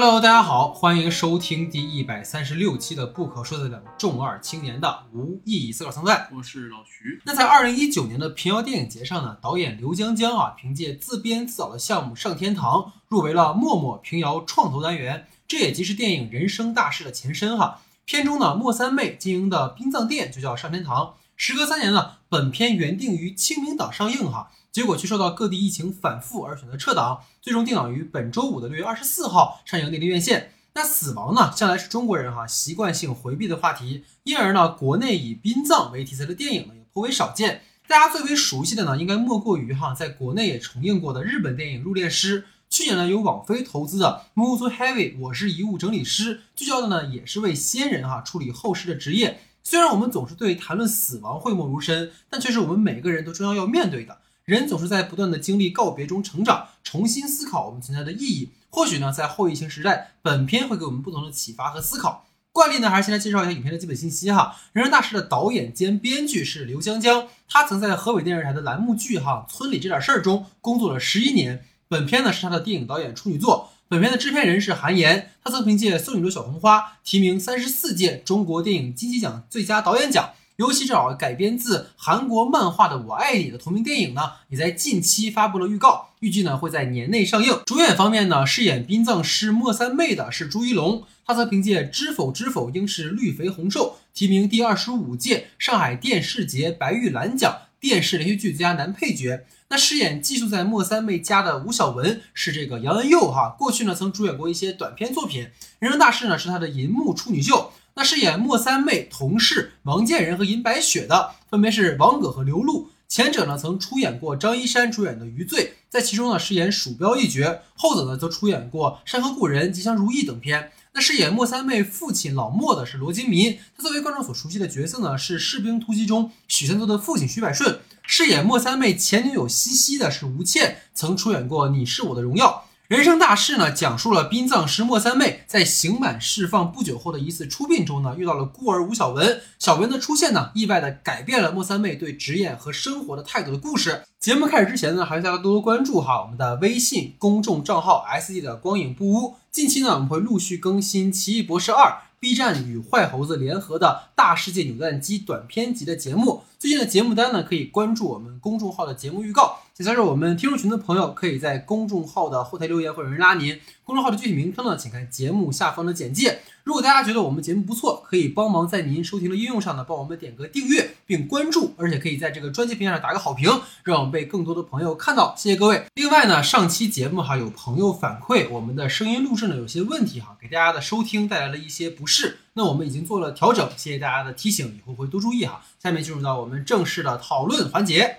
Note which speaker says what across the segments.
Speaker 1: Hello，大家好，欢迎收听第一百三十六期的《不可说的两个重二青年的无意义思考存在》。
Speaker 2: 我是老徐。
Speaker 1: 那在二零一九年的平遥电影节上呢，导演刘江江啊，凭借自编自导的项目《上天堂》入围了陌陌平遥创投单元，这也即是电影《人生大事》的前身哈。片中呢，莫三妹经营的殡葬店就叫上天堂。时隔三年呢，本片原定于清明档上映哈。结果却受到各地疫情反复而选择撤档，最终定档于本周五的六月二十四号上映内地院线。那死亡呢，向来是中国人哈习惯性回避的话题，因而呢，国内以殡葬为题材的电影呢也颇为少见。大家最为熟悉的呢，应该莫过于哈在国内也重映过的日本电影《入殓师》。去年呢，由网飞投资的《Move to Heavy》，我是遗物整理师，聚焦的呢也是为先人哈处理后事的职业。虽然我们总是对谈论死亡讳莫如深，但却是我们每个人都终将要面对的。人总是在不断的经历告别中成长，重新思考我们存在的意义。或许呢，在后疫情时代，本片会给我们不同的启发和思考。惯例呢，还是先来介绍一下影片的基本信息哈。《人生大事》的导演兼编剧是刘江江，他曾在河北电视台的栏目剧《哈村里这点事儿》中工作了十一年。本片呢是他的电影导演处女作。本片的制片人是韩延，他曾凭借《送你朵小红花》提名三十四届中国电影金鸡奖最佳导演奖。尤其这改编自韩国漫画的《我爱你》的同名电影呢，也在近期发布了预告，预计呢会在年内上映。主演方面呢，饰演殡葬师莫三妹的是朱一龙，他则凭借《知否知否，应是绿肥红瘦》提名第二十五届上海电视节白玉兰奖电视连续剧最佳男配角。那饰演寄宿在莫三妹家的吴晓文是这个杨恩佑哈，过去呢曾主演过一些短片作品，《人生大事》呢是他的银幕处女秀。那饰演莫三妹同事王建仁和银白雪的，分别是王葛和刘露。前者呢曾出演过张一山主演的《余罪》，在其中呢饰演鼠标一角；后者呢则出演过《山河故人》《吉祥如意》等片。那饰演莫三妹父亲老莫的是罗金民，他作为观众所熟悉的角色呢是《士兵突击》中许三多的父亲许百顺。饰演莫三妹前女友西西的是吴倩，曾出演过《你是我的荣耀》。人生大事呢，讲述了殡葬师莫三妹在刑满释放不久后的一次出殡中呢，遇到了孤儿吴小文。小文的出现呢，意外的改变了莫三妹对职业和生活的态度的故事。节目开始之前呢，还是大家多多关注哈我们的微信公众账号 S D 的光影不污。近期呢，我们会陆续更新《奇异博士二》。B 站与坏猴子联合的大世界扭蛋机短片集的节目，最近的节目单呢，可以关注我们公众号的节目预告。想加入我们听众群的朋友，可以在公众号的后台留言，或者人拉您。公众号的具体名称呢，请看节目下方的简介。如果大家觉得我们节目不错，可以帮忙在您收听的应用上呢，帮我们点个订阅并关注，而且可以在这个专辑屏上打个好评，让我们被更多的朋友看到。谢谢各位。另外呢，上期节目哈有朋友反馈我们的声音录制呢有些问题哈，给大家的收听带来了一些不是，那我们已经做了调整，谢谢大家的提醒，以后会多注意哈。下面进入到我们正式的讨论环节。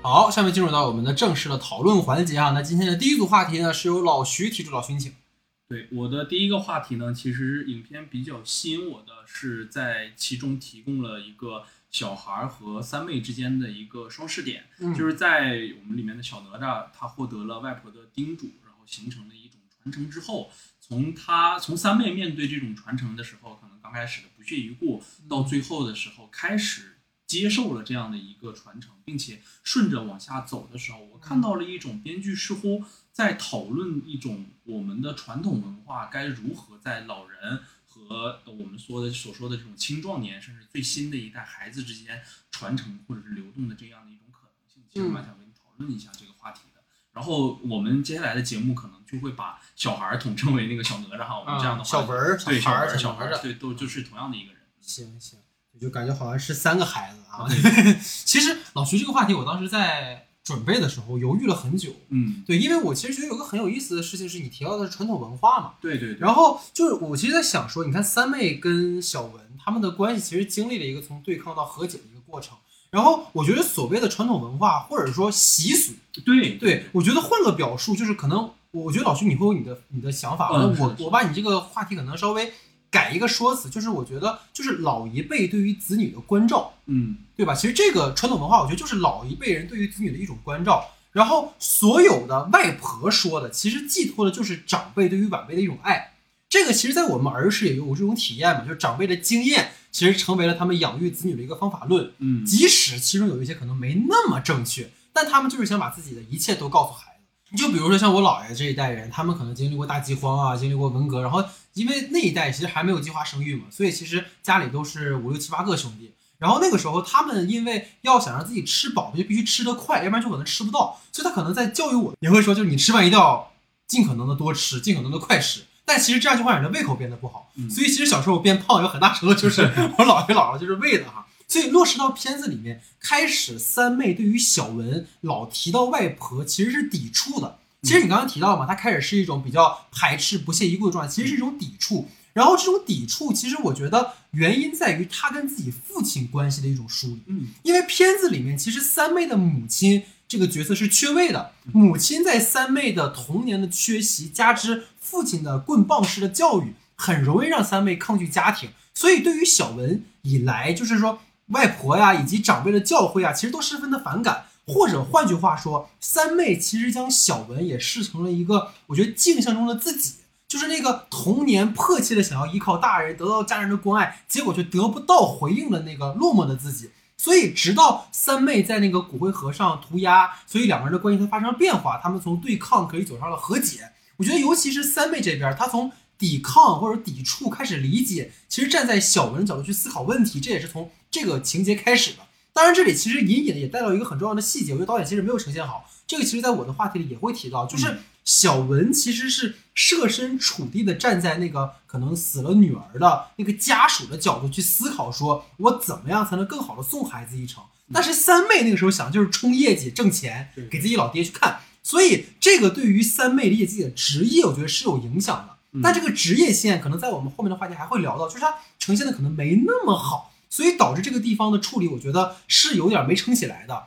Speaker 1: 好，下面进入到我们的正式的讨论环节啊。那今天的第一组话题呢，是由老徐提出，老徐请。
Speaker 2: 对，我的第一个话题呢，其实影片比较吸引我的是在其中提供了一个小孩和三妹之间的一个双视点，就是在我们里面的小哪吒他获得了外婆的叮嘱，然后形成了一种传承之后，从他从三妹面对这种传承的时候，可能刚开始的不屑一顾，到最后的时候开始。接受了这样的一个传承，并且顺着往下走的时候，我看到了一种编剧似乎在讨论一种我们的传统文化该如何在老人和我们说的所说的这种青壮年，甚至最新的一代孩子之间传承或者是流动的这样的一种可能性。其实蛮想跟你讨论一下这个话题的。然后我们接下来的节目可能就会把小孩统称为那个小哪吒哈，我们这样的话
Speaker 1: 小文儿，
Speaker 2: 对
Speaker 1: 小孩儿，
Speaker 2: 小孩儿，对，都就是同样的一个人。
Speaker 1: 行行。就感觉好像是三个孩子啊。其实老徐这个话题，我当时在准备的时候犹豫了很久。
Speaker 2: 嗯，
Speaker 1: 对，因为我其实觉得有个很有意思的事情是你提到的是传统文化嘛。
Speaker 2: 对对。
Speaker 1: 然后就是我其实在想说，你看三妹跟小文他们的关系，其实经历了一个从对抗到和解的一个过程。然后我觉得所谓的传统文化或者说习俗，
Speaker 2: 对
Speaker 1: 对，我觉得换个表述就是可能，我觉得老徐你会有你的你的想法。嗯。我我把你这个话题可能稍微。改一个说辞，就是我觉得就是老一辈对于子女的关照，
Speaker 2: 嗯，
Speaker 1: 对吧？其实这个传统文化，我觉得就是老一辈人对于子女的一种关照。然后所有的外婆说的，其实寄托的就是长辈对于晚辈的一种爱。这个其实，在我们儿时也有这种体验嘛，就是长辈的经验，其实成为了他们养育子女的一个方法论。
Speaker 2: 嗯，
Speaker 1: 即使其中有一些可能没那么正确，但他们就是想把自己的一切都告诉孩子。你就比如说像我姥爷这一代人，他们可能经历过大饥荒啊，经历过文革，然后因为那一代其实还没有计划生育嘛，所以其实家里都是五六七八个兄弟。然后那个时候，他们因为要想让自己吃饱，就必须吃得快，要不然就可能吃不到。所以他可能在教育我，也会说，就是你吃饭一定要尽可能的多吃，尽可能的快吃。但其实这样就会让人的胃口变得不好。所以其实小时候我变胖有很大程度就是 我姥爷姥姥就是喂的哈。所以落实到片子里面，开始三妹对于小文老提到外婆其实是抵触的。其实你刚刚提到嘛，他开始是一种比较排斥、不屑一顾的状态，其实是一种抵触。然后这种抵触，其实我觉得原因在于他跟自己父亲关系的一种疏离。
Speaker 2: 嗯，
Speaker 1: 因为片子里面其实三妹的母亲这个角色是缺位的，母亲在三妹的童年的缺席，加之父亲的棍棒式的教育，很容易让三妹抗拒家庭。所以对于小文以来，就是说外婆呀以及长辈的教诲啊，其实都十分的反感。或者换句话说，三妹其实将小文也视成了一个我觉得镜像中的自己。就是那个童年迫切的想要依靠大人得到家人的关爱，结果却得不到回应的那个落寞的自己。所以直到三妹在那个骨灰盒上涂鸦，所以两个人的关系才发生了变化。他们从对抗可以走上了和解。我觉得尤其是三妹这边，她从抵抗或者抵触开始理解，其实站在小文的角度去思考问题，这也是从这个情节开始的。当然，这里其实隐隐的也带到一个很重要的细节，我觉得导演其实没有呈现好。这个其实在我的话题里也会提到，就是小文其实是。设身处地的站在那个可能死了女儿的那个家属的角度去思考，说我怎么样才能更好的送孩子一程？但是三妹那个时候想的就是冲业绩挣钱，给自己老爹去看，所以这个对于三妹理解自己的职业，我觉得是有影响的。但这个职业线可能在我们后面的话题还会聊到，就是它呈现的可能没那么好，所以导致这个地方的处理，我觉得是有点没撑起来的。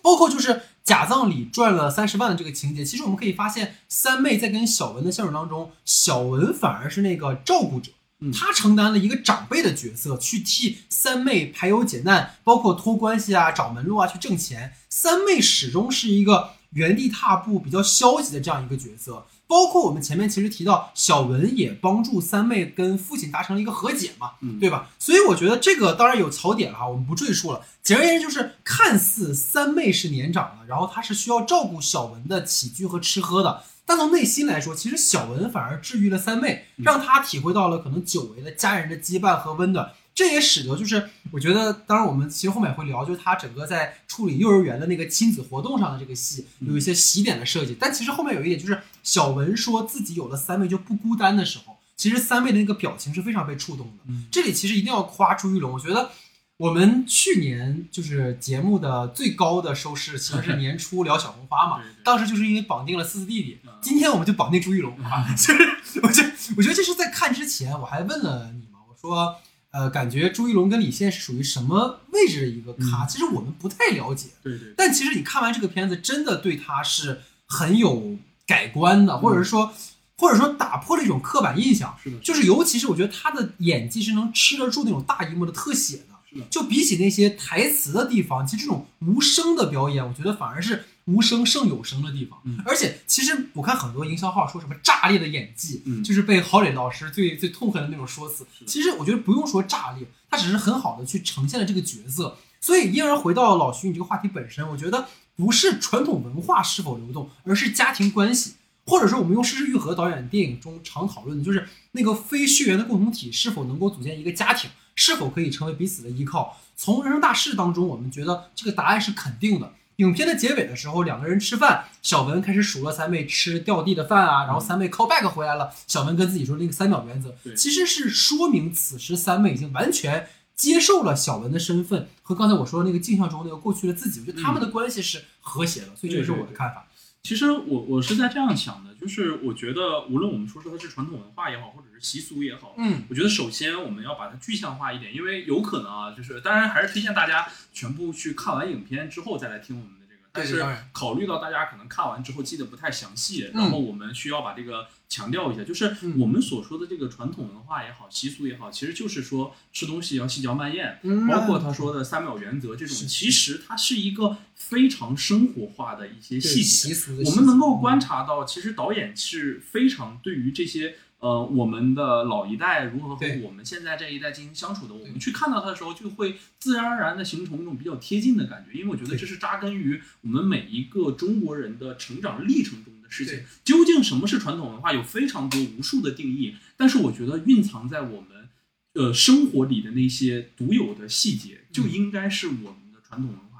Speaker 1: 包括就是假葬礼赚了三十万的这个情节，其实我们可以发现，三妹在跟小文的相处当中，小文反而是那个照顾者，他承担了一个长辈的角色，去替三妹排忧解难，包括托关系啊、找门路啊、去挣钱。三妹始终是一个原地踏步、比较消极的这样一个角色。包括我们前面其实提到，小文也帮助三妹跟父亲达成了一个和解嘛，对吧？所以我觉得这个当然有槽点了哈，我们不赘述了。简而言之，就是看似三妹是年长的，然后她是需要照顾小文的起居和吃喝的，但从内心来说，其实小文反而治愈了三妹，让她体会到了可能久违的家人的羁绊和温暖。这也使得，就是我觉得，当然我们其实后面也会聊，就是他整个在处理幼儿园的那个亲子活动上的这个戏，有一些洗点的设计。但其实后面有一点，就是小文说自己有了三妹就不孤单的时候，其实三妹的那个表情是非常被触动的。这里其实一定要夸朱一龙，我觉得我们去年就是节目的最高的收视，其实是年初聊小红花嘛，当时就是因为绑定了四四弟弟，今天我们就绑定朱一龙啊，就是我觉得我觉得这是在看之前我还问了你嘛，我说。呃，感觉朱一龙跟李现是属于什么位置的一个咖？其实我们不太了解。
Speaker 2: 对对。
Speaker 1: 但其实你看完这个片子，真的对他是很有改观的，或者是说，或者说打破了一种刻板印象。
Speaker 2: 是的。
Speaker 1: 就是尤其是我觉得他的演技是能吃得住那种大荧幕的特写的。
Speaker 2: 是的。
Speaker 1: 就比起那些台词的地方，其实这种无声的表演，我觉得反而是。无声胜有声的地方，而且其实我看很多营销号说什么炸裂的演技，就是被郝磊老师最最痛恨的那种说辞。其实我觉得不用说炸裂，他只是很好的去呈现了这个角色。所以，因而回到老徐你这个话题本身，我觉得不是传统文化是否流动，而是家庭关系，或者说我们用施之玉和导演电影中常讨论的，就是那个非血缘的共同体是否能够组建一个家庭，是否可以成为彼此的依靠。从人生大事当中，我们觉得这个答案是肯定的。影片的结尾的时候，两个人吃饭，小文开始数落三妹吃掉地的饭啊，然后三妹 call back 回来了，小文跟自己说那个三秒原则，其实是说明此时三妹已经完全接受了小文的身份和刚才我说的那个镜像中那个过去的自己，我觉得他们的关系是和谐的，所以这也是我的看法。
Speaker 2: 其实我我是在这样想的，就是我觉得无论我们说说它是传统文化也好，或者是习俗也好，
Speaker 1: 嗯，
Speaker 2: 我觉得首先我们要把它具象化一点，因为有可能啊，就是当然还是推荐大家全部去看完影片之后再来听我们但是考虑到大家可能看完之后记得不太详细，然后我们需要把这个。强调一下，就是我们所说的这个传统文化也好，习俗也好，其实就是说吃东西要细嚼慢咽，包括他说的三秒原则这种，其实它是一个非常生活化的一些细节。我们能够观察到，其实导演是非常对于这些。呃我们的老一代如何和我们现在这一代进行相处的，我们去看到它的时候，就会自然而然的形成一种比较贴近的感觉，因为我觉得这是扎根于我们每一个中国人的成长历程中的事情。究竟什么是传统文化，有非常多无数的定义，但是我觉得蕴藏在我们呃生活里的那些独有的细节，就应该是我们的传统文化。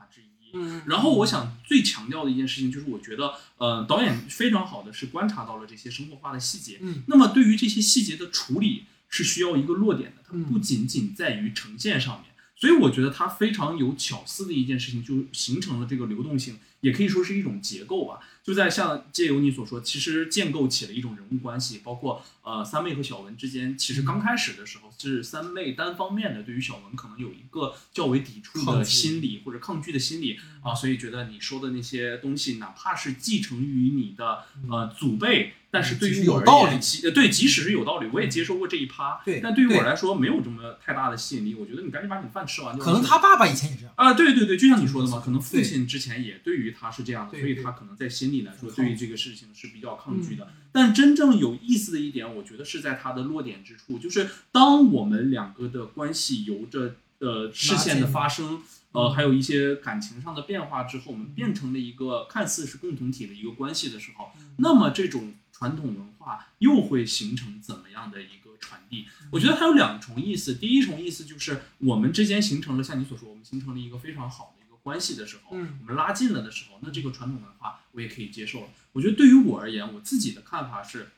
Speaker 1: 嗯
Speaker 2: 然后我想最强调的一件事情就是，我觉得呃导演非常好的是观察到了这些生活化的细节。
Speaker 1: 嗯
Speaker 2: 那么对于这些细节的处理是需要一个落点的，它
Speaker 1: 嗯
Speaker 2: 不仅仅在于呈现上面。所以我觉得它非常有巧思的一件事情，就形成了这个流动性，也可以说是一种结构吧。就在像借由你所说，其实建构起了一种人物关系，包括呃三妹和小文之间，其实刚开始的时候是三妹单方面的对于小文可能有一个较为抵触的心理或者抗拒的心理啊，所以觉得你说的那些东西，哪怕是继承于你的呃祖辈，但是对于我而
Speaker 1: 有道理
Speaker 2: 对，即使是有道理，我也接受过这一趴，
Speaker 1: 对
Speaker 2: 但对于我来说没有这么太大的吸引力。我觉得你赶紧把你饭吃完
Speaker 1: 可能他爸爸以前也这样。
Speaker 2: 啊，对对对，就像你说的嘛，可能父亲之前也对于他是这样的，所以他可能在心里来说，对于这个事情是比较抗拒的。但真正有意思的一点，我觉得是在他的落点之处，就是当我们两个的关系由着呃视线的发生，呃，还有一些感情上的变化之后，我们变成了一个看似是共同体的一个关系的时候，那么这种传统文化又会形成怎么样的一个传递？我觉得它有两重意思。第一重意思就是我们之间形成了像你所说，我们形成了一个非常好的关系的时候，
Speaker 1: 嗯
Speaker 2: 我们拉近了的时候，那这个传统文化我也可以接受了。我觉得对于我而言，我自己的看法是，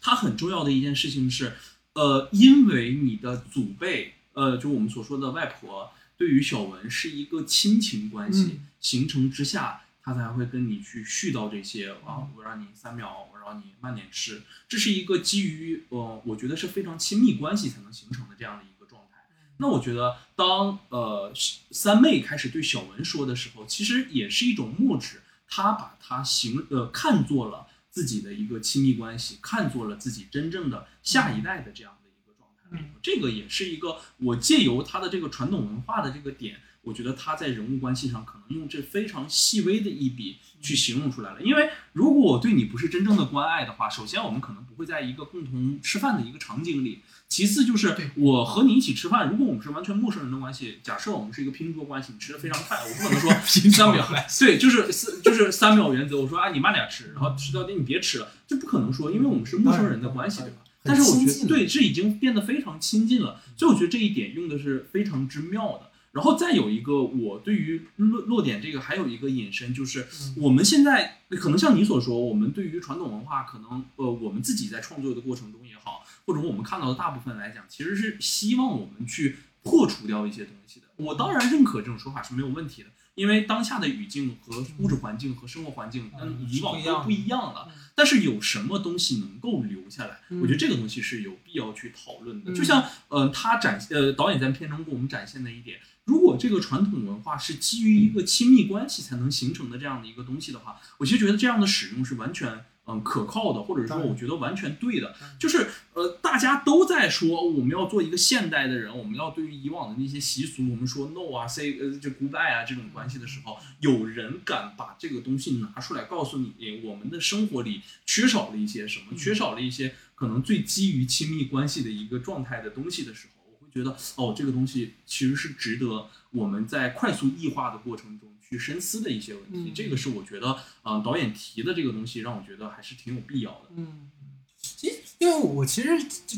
Speaker 2: 它很重要的一件事情是，呃，因为你的祖辈，呃，就我们所说的外婆，对于小文是一个亲情关系、
Speaker 1: 嗯
Speaker 2: 形成之下，他才会跟你去絮叨这些啊，我让你三秒，我让你慢点吃，这是一个基于呃，我觉得是非常亲密关系才能形成的这样的一。那我觉得当呃三妹开始对小文说的时候，其实也是一种默指，她把她形呃看作了自己的一个亲密关系，看作了自己真正的下一代的这样的一个状态。
Speaker 1: 嗯。
Speaker 2: 这个也是一个我借由他的这个传统文化的这个点，我觉得他在人物关系上可能用这非常细微的一笔去形容出来了。因为如果我对你不是真正的关爱的话，首先我们可能不会在一个共同吃饭的一个场景里。其次就是我和你一起吃饭，如果我们是完全陌生人的关系，假设我们是一个拼桌关系，你吃的非常快，我不可能说
Speaker 1: 拼
Speaker 2: 三秒，对，就是四就是三秒原则。我说啊，你慢点吃，然后吃到底你别吃了，这不可能说，因为我们是陌生人的关系，对吧？但是我觉得对，这已经变得非常亲近了，所以我觉得这一点用的是非常之妙的。然后再有一个，我对于落落点这个还有一个引申，就是我们现在可能像你所说，我们对于传统文化，可能呃我们自己在创作的过程中也好，或者我们看到的大部分来讲，其实是希望我们去破除掉一些东西的。我当然认可这种说法是没有问题的，因为当下的语境和物质环境和生活环境跟以往都不一样了。但是有什么东西能够留下来？我觉得这个东西是有必要去讨论的。就像，呃，他展呃导演在片中给我们展现的一点，如果这个传统文化是基于一个亲密关系才能形成的这样的一个东西的话，我其实觉得这样的使用是完全嗯可靠的，或者说我觉得完全对的。就是呃，大家都在说我们要做一个现代的人，我们要对于以往的那些习俗，我们说 no 啊，say 呃就 goodbye 啊这种关系的时候，有人敢把这个东西拿出来告诉你，我们的生活里缺少了一些什么，缺少了一些可能最基于亲密关系的一个状态的东西的时候，我会觉得哦，这个东西其实是值得我们在快速异化的过程中去深思的一些问题。
Speaker 1: 嗯
Speaker 2: 这个是我觉得，嗯、导演提的这个东西让我觉得还是挺有必要的。
Speaker 1: 嗯，其实因为我其实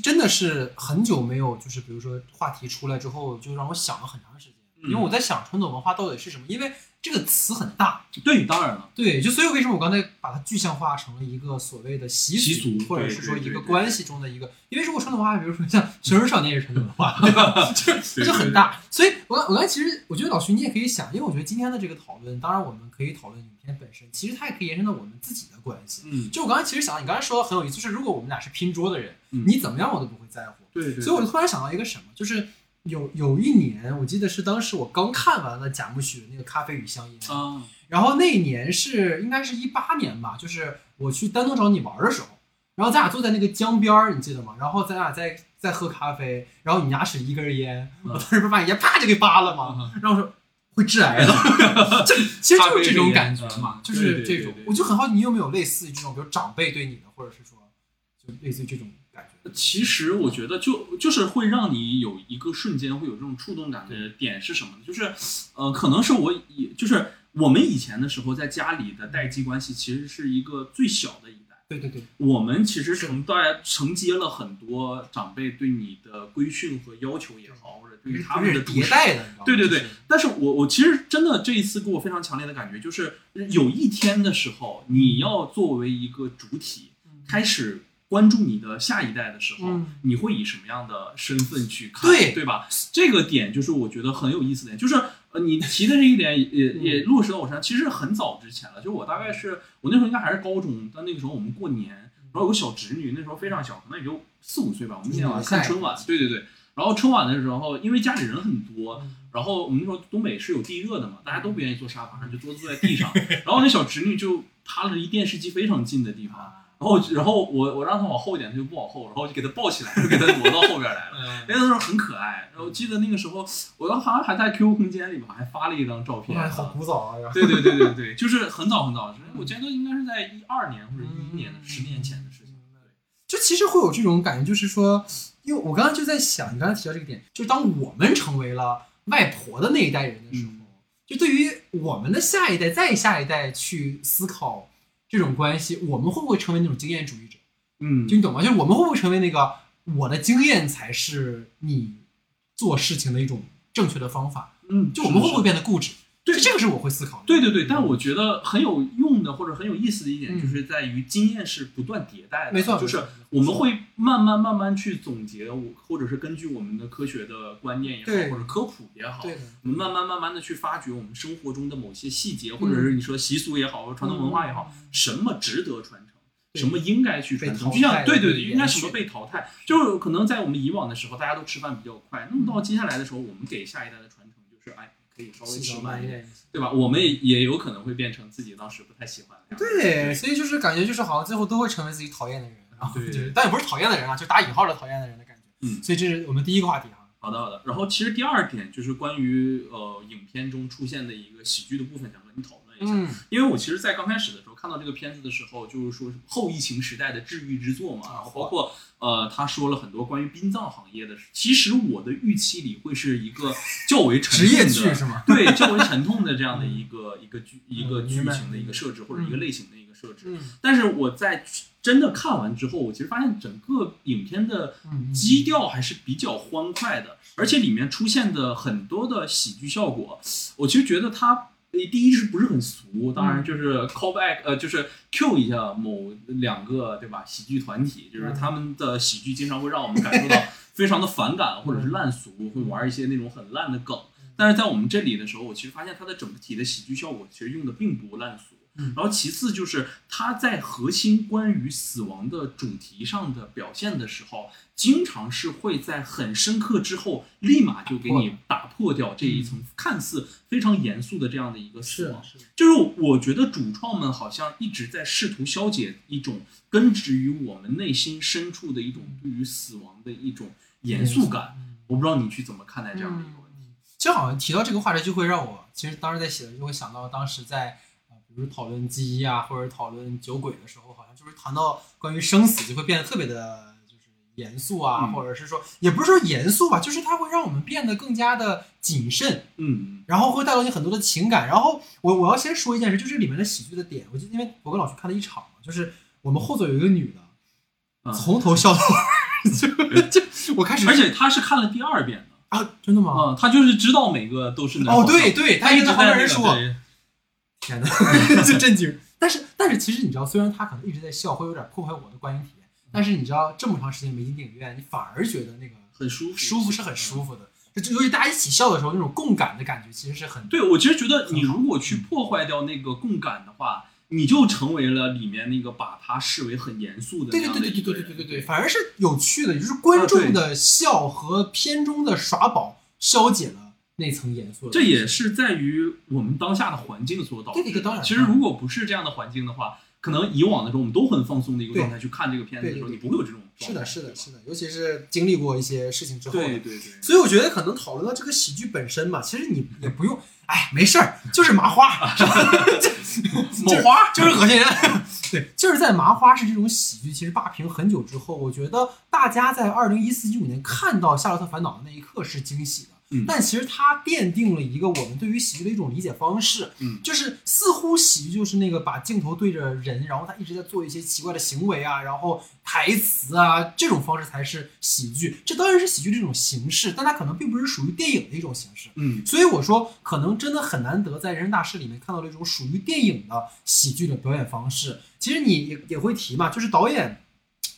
Speaker 1: 真的是很久没有，就是比如说话题出来之后，就让我想了很长时间。因为我在想传统文化到底是什么，因为这个词很大。
Speaker 2: 对，当然了，
Speaker 1: 对，就所以为什么我刚才把它具象化成了一个所谓的习
Speaker 2: 习俗
Speaker 1: 或者是说一个关系中的一个，因为如果传统文化，比如说像《熊人少年》也是传统文化，对吧？就
Speaker 2: 对
Speaker 1: 就很大。所以我刚我刚才其实我觉得老徐你也可以想，因为我觉得今天的这个讨论，当然我们可以讨论影片本身，其实它也可以延伸到我们自己的关系。
Speaker 2: 嗯，
Speaker 1: 就我刚才其实想，你刚才说的很有意思，就是如果我们俩是拼桌的人，
Speaker 2: 嗯
Speaker 1: 你怎么样我都不会在乎。
Speaker 2: 对对，
Speaker 1: 所以我就突然想到一个什么，就是有有一年，我记得是当时我刚看完了贾木许的那个《咖啡与香烟》，
Speaker 2: 啊，
Speaker 1: 然后那一年是应该是一八年吧，就是我去丹东找你玩的时候，然后咱俩坐在那个江边儿，你记得吗？然后咱俩在在喝咖啡，然后你牙齿一根烟，
Speaker 2: 嗯
Speaker 1: 我当时不把烟啪就给扒了吗？
Speaker 2: 啊
Speaker 1: 然后我说会致癌的，这其实就是这种感觉嘛，就是这种。我就很好奇，你有没有类似于这种，比如长辈对你的，或者是说就类似于这种？
Speaker 2: 其实我觉得就就是会让你有一个瞬间会有这种触动感的点是什么呢？就是，呃，可能是我以就是我们以前的时候在家里的代际关系其实是一个最小的一代。
Speaker 1: 对对对，
Speaker 2: 我们其实承带承接了很多长辈对你的规训和要求也好，或者对于他们的
Speaker 1: 迭代的，
Speaker 2: 对对对。但是我我其实真的这一次给我非常强烈的感觉，就是有一天的时候，你要作为一个主体开始关注你的下一代的时候，你会以什么样的身份去看？
Speaker 1: 对
Speaker 2: 对吧？这个点就是我觉得很有意思的点，就是。呃，你提的这一点也也落实到我身上，其实很早之前了。就我大概是我那时候应该还是高中，但那个时候我们过年，然后有个小侄女，那时候非常小，可能也就四五岁吧。我们那天晚上看春晚，对对对。然后春晚的时候，因为家里人很多，然后我们那时候东北是有地热的嘛，大家都不愿意坐沙发上，就桌子坐在地上。然后那小侄女就趴了离电视机非常近的地方。然后，然后我我让他往后一点，他就不往后，然后我就给他抱起来，就给他挪到后边来了。那个时候很可爱。然后记得那个时候，我好像还在 QQ 空间里吧，还发了一张照片。
Speaker 1: 好古早啊！
Speaker 2: 对对对对对，就是很早很早，我觉得应该是在一二年或者一一年的十年前的事情。
Speaker 1: 就其实会有这种感觉，就是说，因为我刚刚就在想，你刚才提到这个点，就是当我们成为了外婆的那一代人的时候，就对于我们的下一代、再下一代去思考这种关系，我们会不会成为那种经验主义者？
Speaker 2: 嗯，
Speaker 1: 就你懂吗？就是我们会不会成为那个我的经验才是你做事情的一种正确的方法？
Speaker 2: 嗯，
Speaker 1: 就我们会不会变得固执？
Speaker 2: 对，
Speaker 1: 这个是我会思考的。
Speaker 2: 对对对，但我觉得很有用的或者很有意思的一点，就是在于经验是不断迭代的。
Speaker 1: 没错，
Speaker 2: 就是我们会慢慢慢慢去总结，我或者是根据我们的科学的观念也好，或者科普也好，我们慢慢慢慢的去发掘我们生活中的某些细节，或者是你说习俗也好，或者传统文化也好，什么值得传承。什么应该去传承？就像对对对，应该什么被淘汰？就是可能在我们以往的时候，大家都吃饭比较快。那么到接下来的时候，我们给下一代的传承就是，哎，可以稍微吃慢一点，对吧？我们也有可能会变成自己当时不太喜欢的。
Speaker 1: 对，所以就是感觉就是好像最后都会成为自己讨厌的人，然后对，但也不是讨厌的人啊，就打引号的讨厌的人的感觉。
Speaker 2: 嗯，
Speaker 1: 所以这是我们第一个话题啊。
Speaker 2: 好的好的。然后其实第二点就是关于呃影片中出现的一个喜剧的部分，想和你讨论一下。嗯，因为我其实，在刚开始的时候。看到这个片子的时候，就是说后疫情时代的治愈之作嘛，然后包括呃，他说了很多关于殡葬行业的事。其实我的预期里会是一个较为沉
Speaker 1: 职业剧是吗？
Speaker 2: 对，较为沉痛的这样的一个一个剧一个剧情的一个设置或者一个类型的一个设置。但是我在真的看完之后，我其实发现整个影片的基调还是比较欢快的，而且里面出现的很多的喜剧效果，我其实觉得它。第一是不是很俗？当然就是 call back，呃，就是 cue 一下某两个，对吧？喜剧团体，就是他们的喜剧经常会让我们感受到 非常的反感，或者是烂俗，会玩一些那种很烂的梗。但是在我们这里的时候，我其实发现它的整体的喜剧效果其实用的并不烂俗。然后其次就是他在核心关于死亡的主题上的表现的时候，经常是会在很深刻之后，立马就给你打破掉这一层看似非常严肃的这样的一个死亡。就是我觉得主创们好像一直在试图消解一种根植于我们内心深处的一种对于死亡的一种严肃感。我不知道你去怎么看待这样的一个问题。
Speaker 1: 就好像提到这个话题，就会让我其实当时在写的就会想到当时在。比如讨论记忆啊，或者讨论酒鬼的时候，好像就是谈到关于生死，就会变得特别的，就是严肃啊，或者是说，也不是说严肃吧，就是它会让我们变得更加的谨慎，
Speaker 2: 嗯，
Speaker 1: 然后会带动你很多的情感。然后我我要先说一件事，就是里面的喜剧的点，我就因为我跟老师看了一场嘛，就是我们后座有一个女的，从头笑到尾，就就我开始，
Speaker 2: 而且她是看了第二遍
Speaker 1: 的啊，真的吗？
Speaker 2: 嗯，她就是知道每个都是
Speaker 1: 哦，对对，她
Speaker 2: 一直在
Speaker 1: 旁边说。就震惊！但是，但是，其实你知道，虽然他可能一直在笑，会有点破坏我的观影体验，但是你知道，这么长时间没进电影院，你反而觉得那个
Speaker 2: 很舒服，
Speaker 1: 舒服是很舒服的。就尤其大家一起笑的时候，那种共感的感觉，其实是很……
Speaker 2: 对我其实觉得，你如果去破坏掉那个共感的话，你就成为了里面那个把它视为很严肃的
Speaker 1: 对对对对对对对对对，反而是有趣的，就是观众的笑和片中的耍宝消解了。那层严肃，
Speaker 2: 这也是在于我们当下的环境所导致。
Speaker 1: 这个当然，
Speaker 2: 其实如果不是这样的环境的话，可能以往的时候我们都很放松的一个状态去看这个片子的时候，你不会有这种
Speaker 1: 是的，是的，是的，尤其是经历过一些事情之后，
Speaker 2: 对对对。
Speaker 1: 所以我觉得可能讨论到这个喜剧本身嘛，其实你也不用，哎，没事儿，就是麻花，
Speaker 2: 某花
Speaker 1: 就是恶心人。对，就是在麻花是这种喜剧，其实霸屏很久之后，我觉得大家在二零一四一五年看到《夏洛特烦恼》的那一刻是惊喜的。
Speaker 2: 嗯，
Speaker 1: 但其实它奠定了一个我们对于喜剧的一种理解方式。
Speaker 2: 嗯，
Speaker 1: 就是似乎喜剧就是那个把镜头对着人，然后他一直在做一些奇怪的行为啊，然后台词啊，这种方式才是喜剧。这当然是喜剧这种形式，但它可能并不是属于电影的一种形式。
Speaker 2: 嗯，
Speaker 1: 所以我说，可能真的很难得在《人生大事》里面看到了一种属于电影的喜剧的表演方式。其实你也也会提嘛，就是导演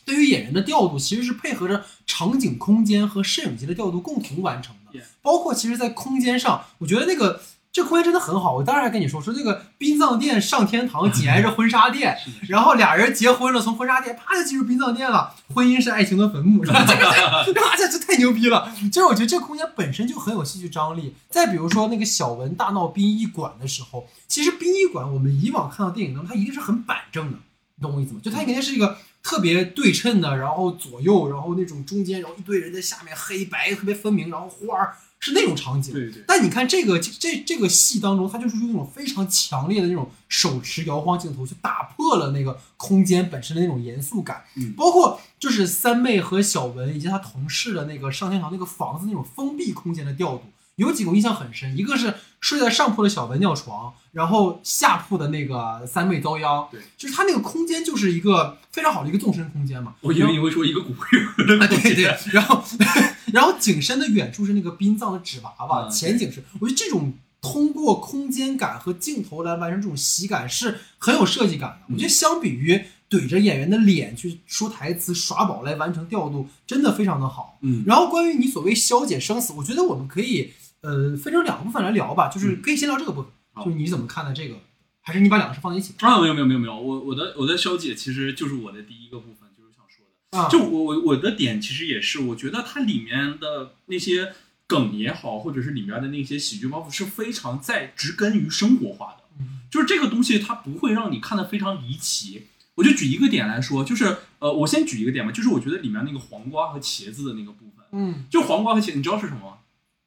Speaker 1: 对于演员的调度，其实是配合着场景、空间和摄影机的调度共同完成的。包括其实，在空间上，我觉得那个这空间真的很好。我当时还跟你说，说那个殡葬店上天堂紧挨着婚纱店，然后俩人结婚了，从婚纱店啪就进入殡葬店了。婚姻是爱情的坟墓？这个这这太牛逼了！就是我觉得这个空间本身就很有戏剧张力。再比如说那个小文大闹殡仪馆的时候，其实殡仪馆我们以往看到电影当中，它一定是很板正的，你懂我意思吗？就它肯定是一个特别对称的，然后左右，然后那种中间，然后一堆人在下面，黑白特别分明，然后花儿。是那种场景，
Speaker 2: 对对。
Speaker 1: 但你看这个这这个戏当中，它就是用那种非常强烈的那种手持摇晃镜头，去打破了那个空间本身的那种严肃感。
Speaker 2: 嗯，
Speaker 1: 包括就是三妹和小文以及他同事的那个上天堂那个房子那种封闭空间的调度。有几个印象很深，一个是睡在上铺的小文尿床，然后下铺的那个三妹遭殃。
Speaker 2: 对，
Speaker 1: 就是他那个空间就是一个非常好的一个纵深空间嘛。
Speaker 2: 我以为你会说一个骨灰
Speaker 1: 对对。然后，然后景深的远处是那个殡葬的纸娃娃，前景是，我觉得这种通过空间感和镜头来完成这种喜感是很有设计感的。我觉得相比于。怼着演员的脸去说台词耍宝来完成调度，真的非常的好。
Speaker 2: 嗯，
Speaker 1: 然后关于你所谓消解生死，我觉得我们可以呃分成两个部分来聊吧，就是可以先聊这个部分，就是你怎么看待这个，还是你把两个是放在一起？
Speaker 2: 啊，没有没有没有没有，我我的我的消解其实就是我的第一个部分，就是想说的，
Speaker 1: 啊，
Speaker 2: 就我我我的点其实也是，我觉得它里面的那些梗也好，或者是里面的那些喜剧包袱是非常在植根于生活化的，就是这个东西它不会让你看得非常离奇。我就举一个点来说，就是呃，我先举一个点吧，就是我觉得里面那个黄瓜和茄子的那个部分，
Speaker 1: 嗯，
Speaker 2: 就黄瓜和茄，你知道是什么吗？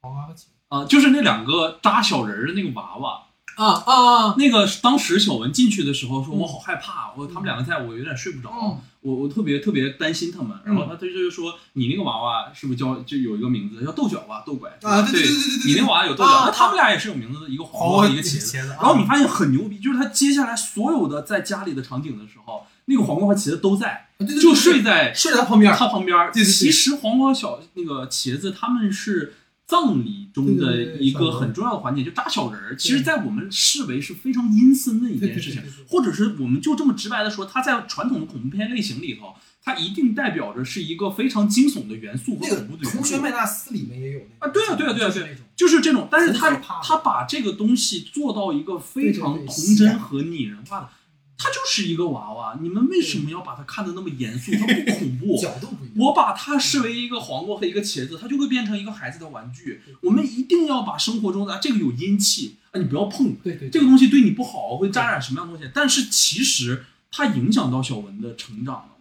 Speaker 1: 黄瓜和茄子
Speaker 2: 啊，就是那两个扎小人儿的那个娃娃
Speaker 1: 啊啊，
Speaker 2: 那个当时小文进去的时候说，我好害怕，我他们两个在我有点睡不着，我我特别特别担心他们，然后他他就说，你那个娃娃是不是叫就有一个名字叫豆角吧，豆拐
Speaker 1: 啊，
Speaker 2: 对
Speaker 1: 对对对对，
Speaker 2: 你那个娃娃有豆角，那他们俩也是有名字的，一个黄瓜和一个茄
Speaker 1: 子，
Speaker 2: 然后你发现很牛逼，就是他接下来所有的在家里的场景的时候。那个黄瓜和茄子都在，就睡在
Speaker 1: 睡在他旁边，
Speaker 2: 他旁边。
Speaker 1: 对对对。
Speaker 2: 其实黄瓜小那个茄子他们是葬礼中的一个很重要的环节，就扎小人儿。其实，在我们视为是非常阴森的一件事情，或者是我们就这么直白的说，它在传统的恐怖片类型里头，它一定代表着是一个非常惊悚的元素和恐怖的元素。
Speaker 1: 同学麦纳斯里面也有
Speaker 2: 啊，对啊，对啊，对啊，
Speaker 1: 对，
Speaker 2: 就是这种。但是他他把这个东西做到一个非常童真和拟人化的。它就是一个娃娃，你们为什么要把它看得那么严肃？它不恐怖。
Speaker 1: 角度不一样。
Speaker 2: 我把它视为一个黄瓜和一个茄子，它就会变成一个孩子的玩具。我们一定要把生活中的这个有阴气啊，你不要碰。
Speaker 1: 对对。
Speaker 2: 这个东西对你不好，会沾染什么样的东西？但是其实它影响到小文的成长了。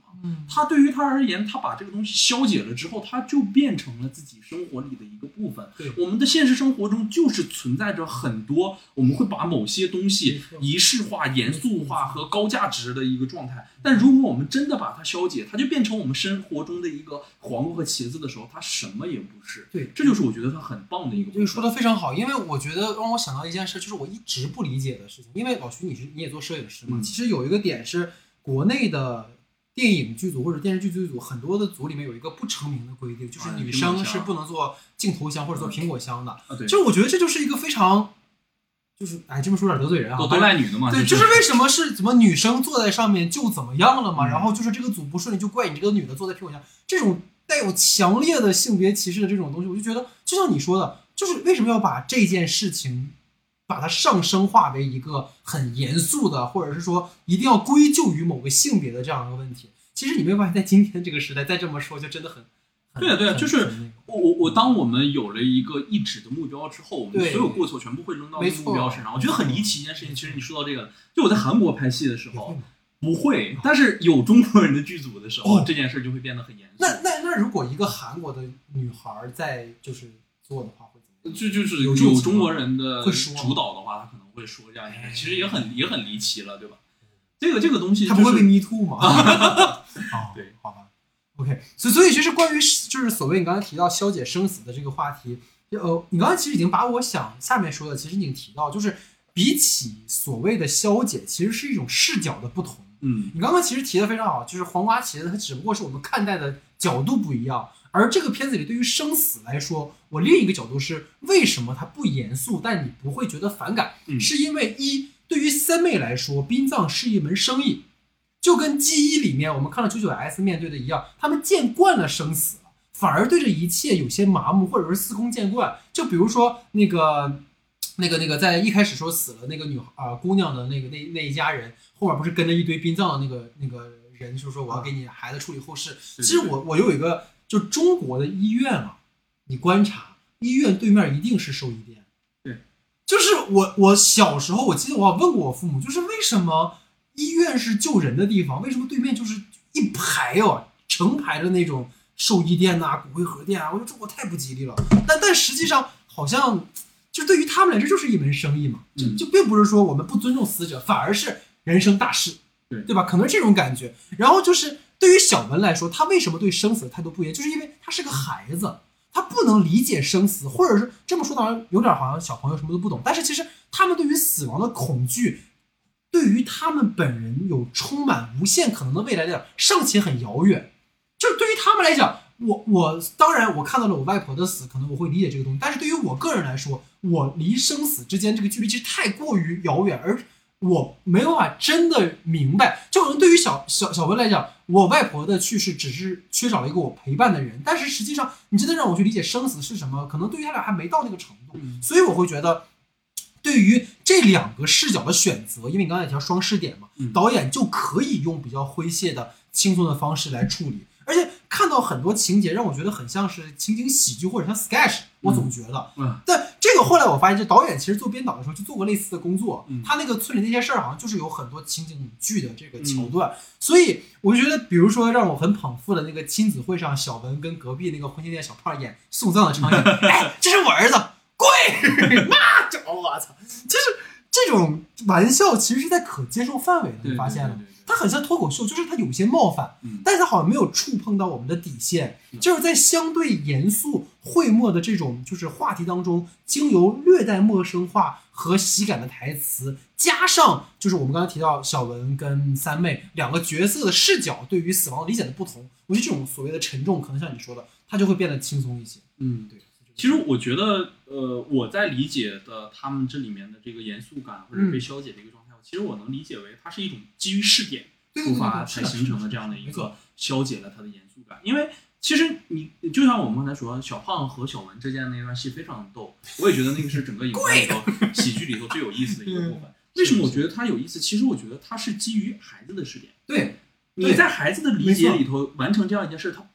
Speaker 2: 他对于他而言，他把这个东西消解了之后，他就变成了自己生活里的一个部分。
Speaker 1: 对，
Speaker 2: 我们的现实生活中就是存在着很多，我们会把某些东西仪式化、严肃化和高价值的一个状态。但如果我们真的把它消解，它就变成我们生活中的一个黄瓜和茄子的时候，它什么也不是。
Speaker 1: 对，
Speaker 2: 这就是我觉得它很棒的一个。
Speaker 1: 这个说的非常好，因为我觉得让我想到一件事，就是我一直不理解的事情。因为老徐，你是你也做摄影师嘛？其实有一个点是国内的。电影剧组或者电视剧剧组很多的组里面有一个不成名的规定，就是女生是不能做镜头箱或者做苹果箱的。
Speaker 2: 啊，对。
Speaker 1: 就我觉得这就是一个非常，就是哎，这么说有点得罪人啊。
Speaker 2: 都都赖女的嘛。
Speaker 1: 对，就是为什么是怎么女生坐在上面就怎么样了嘛？然后就是这个组不顺利就怪你这个女的坐在苹果箱，这种带有强烈的性别歧视的这种东西，我就觉得就像你说的，就是为什么要把这件事情。把它上升化为一个很严肃的，或者是说一定要归咎于某个性别的这样一个问题。其实你没有发现，在今天这个时代，再这么说就真的很……
Speaker 2: 对啊，对啊，就是我我我，当我们有了一个一指的目标之后，我们所有过错全部会扔到那个目标身上。我觉得很离奇一件事情。其实你说到这个，就我在韩国拍戏的时候，不会，但是有中国人的剧组的时候，
Speaker 1: 哦
Speaker 2: 这件事就会变得很严肃。
Speaker 1: 那那那如果一个韩国的女孩儿在就是做的话？
Speaker 2: 就就是
Speaker 1: 有
Speaker 2: 中国人的
Speaker 1: 会说
Speaker 2: 主导的话，他可能会说这样一
Speaker 1: 哎
Speaker 2: 个，其实也很也很离奇了，对吧？这个这个东西、就是，
Speaker 1: 她不会被 me too 吗？哦，
Speaker 2: 对，
Speaker 1: 好吧。OK，所以所以其实关于就是所谓你刚才提到消解生死的这个话题，呃，你刚才其实已经把我想下面说的其实已经提到，就是比起所谓的消解，其实是一种视角的不同。
Speaker 2: 嗯
Speaker 1: 你刚刚其实提的非常好，就是黄瓜茄子，它只不过是我们看待的角度不一样。而这个片子里对于生死来说，我另一个角度是为什么它不严肃，但你不会觉得反感，
Speaker 2: 嗯
Speaker 1: 是因为一对于三妹来说，殡葬是一门生意，就跟 G 一里面我们看到九九 S 面对的一样，他们见惯了生死了，反而对这一切有些麻木，或者是司空见惯。就比如说那个。那个那个，在一开始说死了那个女啊、姑娘的那个那那一家人，后面不是跟着一堆殡葬的那个那个人，就是说我要给你孩子处理后事。
Speaker 2: 对
Speaker 1: 其实我我有一个，就中国的医院啊，你观察医院对面一定是兽医店。
Speaker 2: 对，
Speaker 1: 就是我我小时候我记得我问过我父母，就是为什么医院是救人的地方，为什么对面就是一排哦，成排的那种兽医店呐、骨灰盒店啊？我说中国太不吉利了。但但实际上好像。就对于他们来说，就是一门生意嘛，就
Speaker 2: 嗯
Speaker 1: 就并不是说我们不尊重死者，反而是人生大事，
Speaker 2: 对
Speaker 1: 对吧？可能是这种感觉。然后就是对于小文来说，他为什么对生死的态度不一样？就是因为他是个孩子，他不能理解生死，或者是这么说，当然有点好像小朋友什么都不懂。但是其实他们对于死亡的恐惧，对于他们本人有充满无限可能的未来来讲，尚且很遥远。就是对于他们来讲，我我当然我看到了我外婆的死，可能我会理解这个东西，但是对于我个人来说，我离生死之间这个距离其实太过于遥远，而我没有办法真的明白。就可能对于小小小文来讲，我外婆的去世只是缺少了一个我陪伴的人，但是实际上你真的让我去理解生死是什么，可能对于他俩还没到那个程度，
Speaker 2: 嗯
Speaker 1: 所以我会觉得。对于这两个视角的选择，因为你刚才也提到双视点嘛，
Speaker 2: 嗯
Speaker 1: 导演就可以用比较诙谐的、轻松的方式来处理，而且看到很多情节让我觉得很像是情景喜剧或者像 sketch，我总觉得。
Speaker 2: 嗯
Speaker 1: 但这个后来我发现，这导演其实做编导的时候就做过类似的工作。
Speaker 2: 嗯
Speaker 1: 他那个村里那些事儿好像就是有很多情景剧的这个桥段，所以我就觉得，比如说让我很捧腹的那个亲子会上，小文跟隔壁那个婚庆店小胖演送葬的场景，哎，这是我儿子，跪，妈就我操，就是这种玩笑其实是在可接受范围的，你发现了吗？
Speaker 2: 对对对对
Speaker 1: 它很像脱口秀，就是它有些冒犯，
Speaker 2: 嗯。
Speaker 1: 但是它好像没有触碰到我们的底线，
Speaker 2: 是
Speaker 1: 就是在相对严肃讳莫的这种就是话题当中，经由略带陌生化和喜感的台词，加上就是我们刚才提到小文跟三妹两个角色的视角对于死亡理解的不同，我觉得这种所谓的沉重，可能像你说的，它就会变得轻松一些。
Speaker 2: 嗯，
Speaker 1: 对，
Speaker 2: 其实我觉得，呃，我在理解的他们这里面的这个严肃感或者被消解的一个状态，其实我能理解为它是一种基于试点出发才形成的这样的一个消解了它的严肃感。因为其实你就像我们刚才说，小胖和小文之间的那段戏非常逗，我也觉得那个是整个影片里头喜剧里头最有意思的一个部分。为什么我觉得它有意思？其实我觉得它是基于孩子的试点。
Speaker 1: 对，
Speaker 2: 你在孩子的理解里头完成这样一件事，他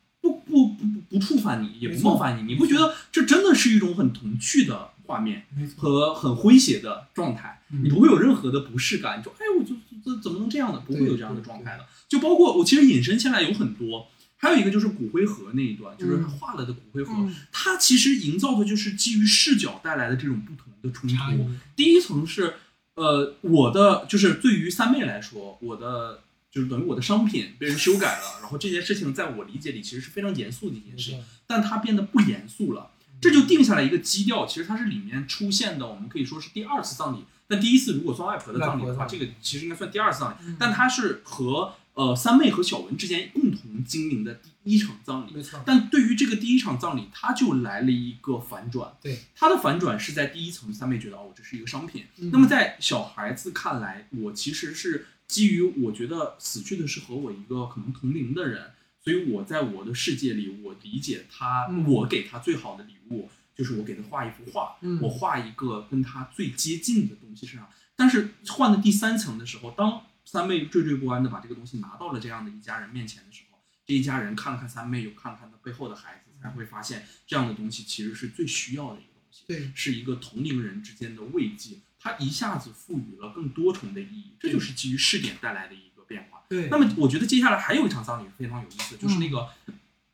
Speaker 2: 不触犯你，也不冒犯你，你不觉得这真的是一种很童趣的画面和很诙谐的状态？
Speaker 1: 嗯
Speaker 2: 你不会有任何的不适感，你说哎，我就这怎么能这样呢？不会有这样的状态的。就包括我其实引申下来有很多，还有一个就是骨灰盒那一段，就是他画了的骨灰盒，
Speaker 1: 嗯
Speaker 2: 它其实营造的就是基于视角带来的这种不同的冲突。第一层是，呃，我的就是对于三妹来说，我的就是等于我的商品被人修改了，然后这件事情在我理解里其实是非常严肃的一件事情，但它变得不严肃了，这就定下来一个基调。其实它是里面出现的，我们可以说是第二次葬礼，但第一次如果算外婆的葬礼的话，这个其实应该算第二次葬礼，
Speaker 1: 嗯
Speaker 2: 但它是和呃三妹和小文之间共同经营的第一场葬礼。
Speaker 1: 没错，
Speaker 2: 但对于这个第一场葬礼，它就来了一个反转。
Speaker 1: 对，
Speaker 2: 它的反转是在第一层，三妹觉得哦，这是一个商品。
Speaker 1: 嗯
Speaker 2: 那么在小孩子看来，我其实是基于我觉得死去的是和我一个可能同龄的人，所以我在我的世界里，我理解他，
Speaker 1: 嗯
Speaker 2: 我给他最好的礼物就是我给他画一幅画，
Speaker 1: 嗯
Speaker 2: 我画一个跟他最接近的东西身上。但是换到第三层的时候，当三妹惴惴不安的把这个东西拿到了这样的一家人面前的时候，这一家人看了看三妹，又看了看他背后的孩子，才会发现这样的东西其实是最需要的一个东西，
Speaker 1: 对
Speaker 2: 是一个同龄人之间的慰藉，它一下子赋予了更多重的意义，这就是基于试点带来的一个变化。
Speaker 1: 对，
Speaker 2: 那么我觉得接下来还有一场葬礼非常有意思，就是那个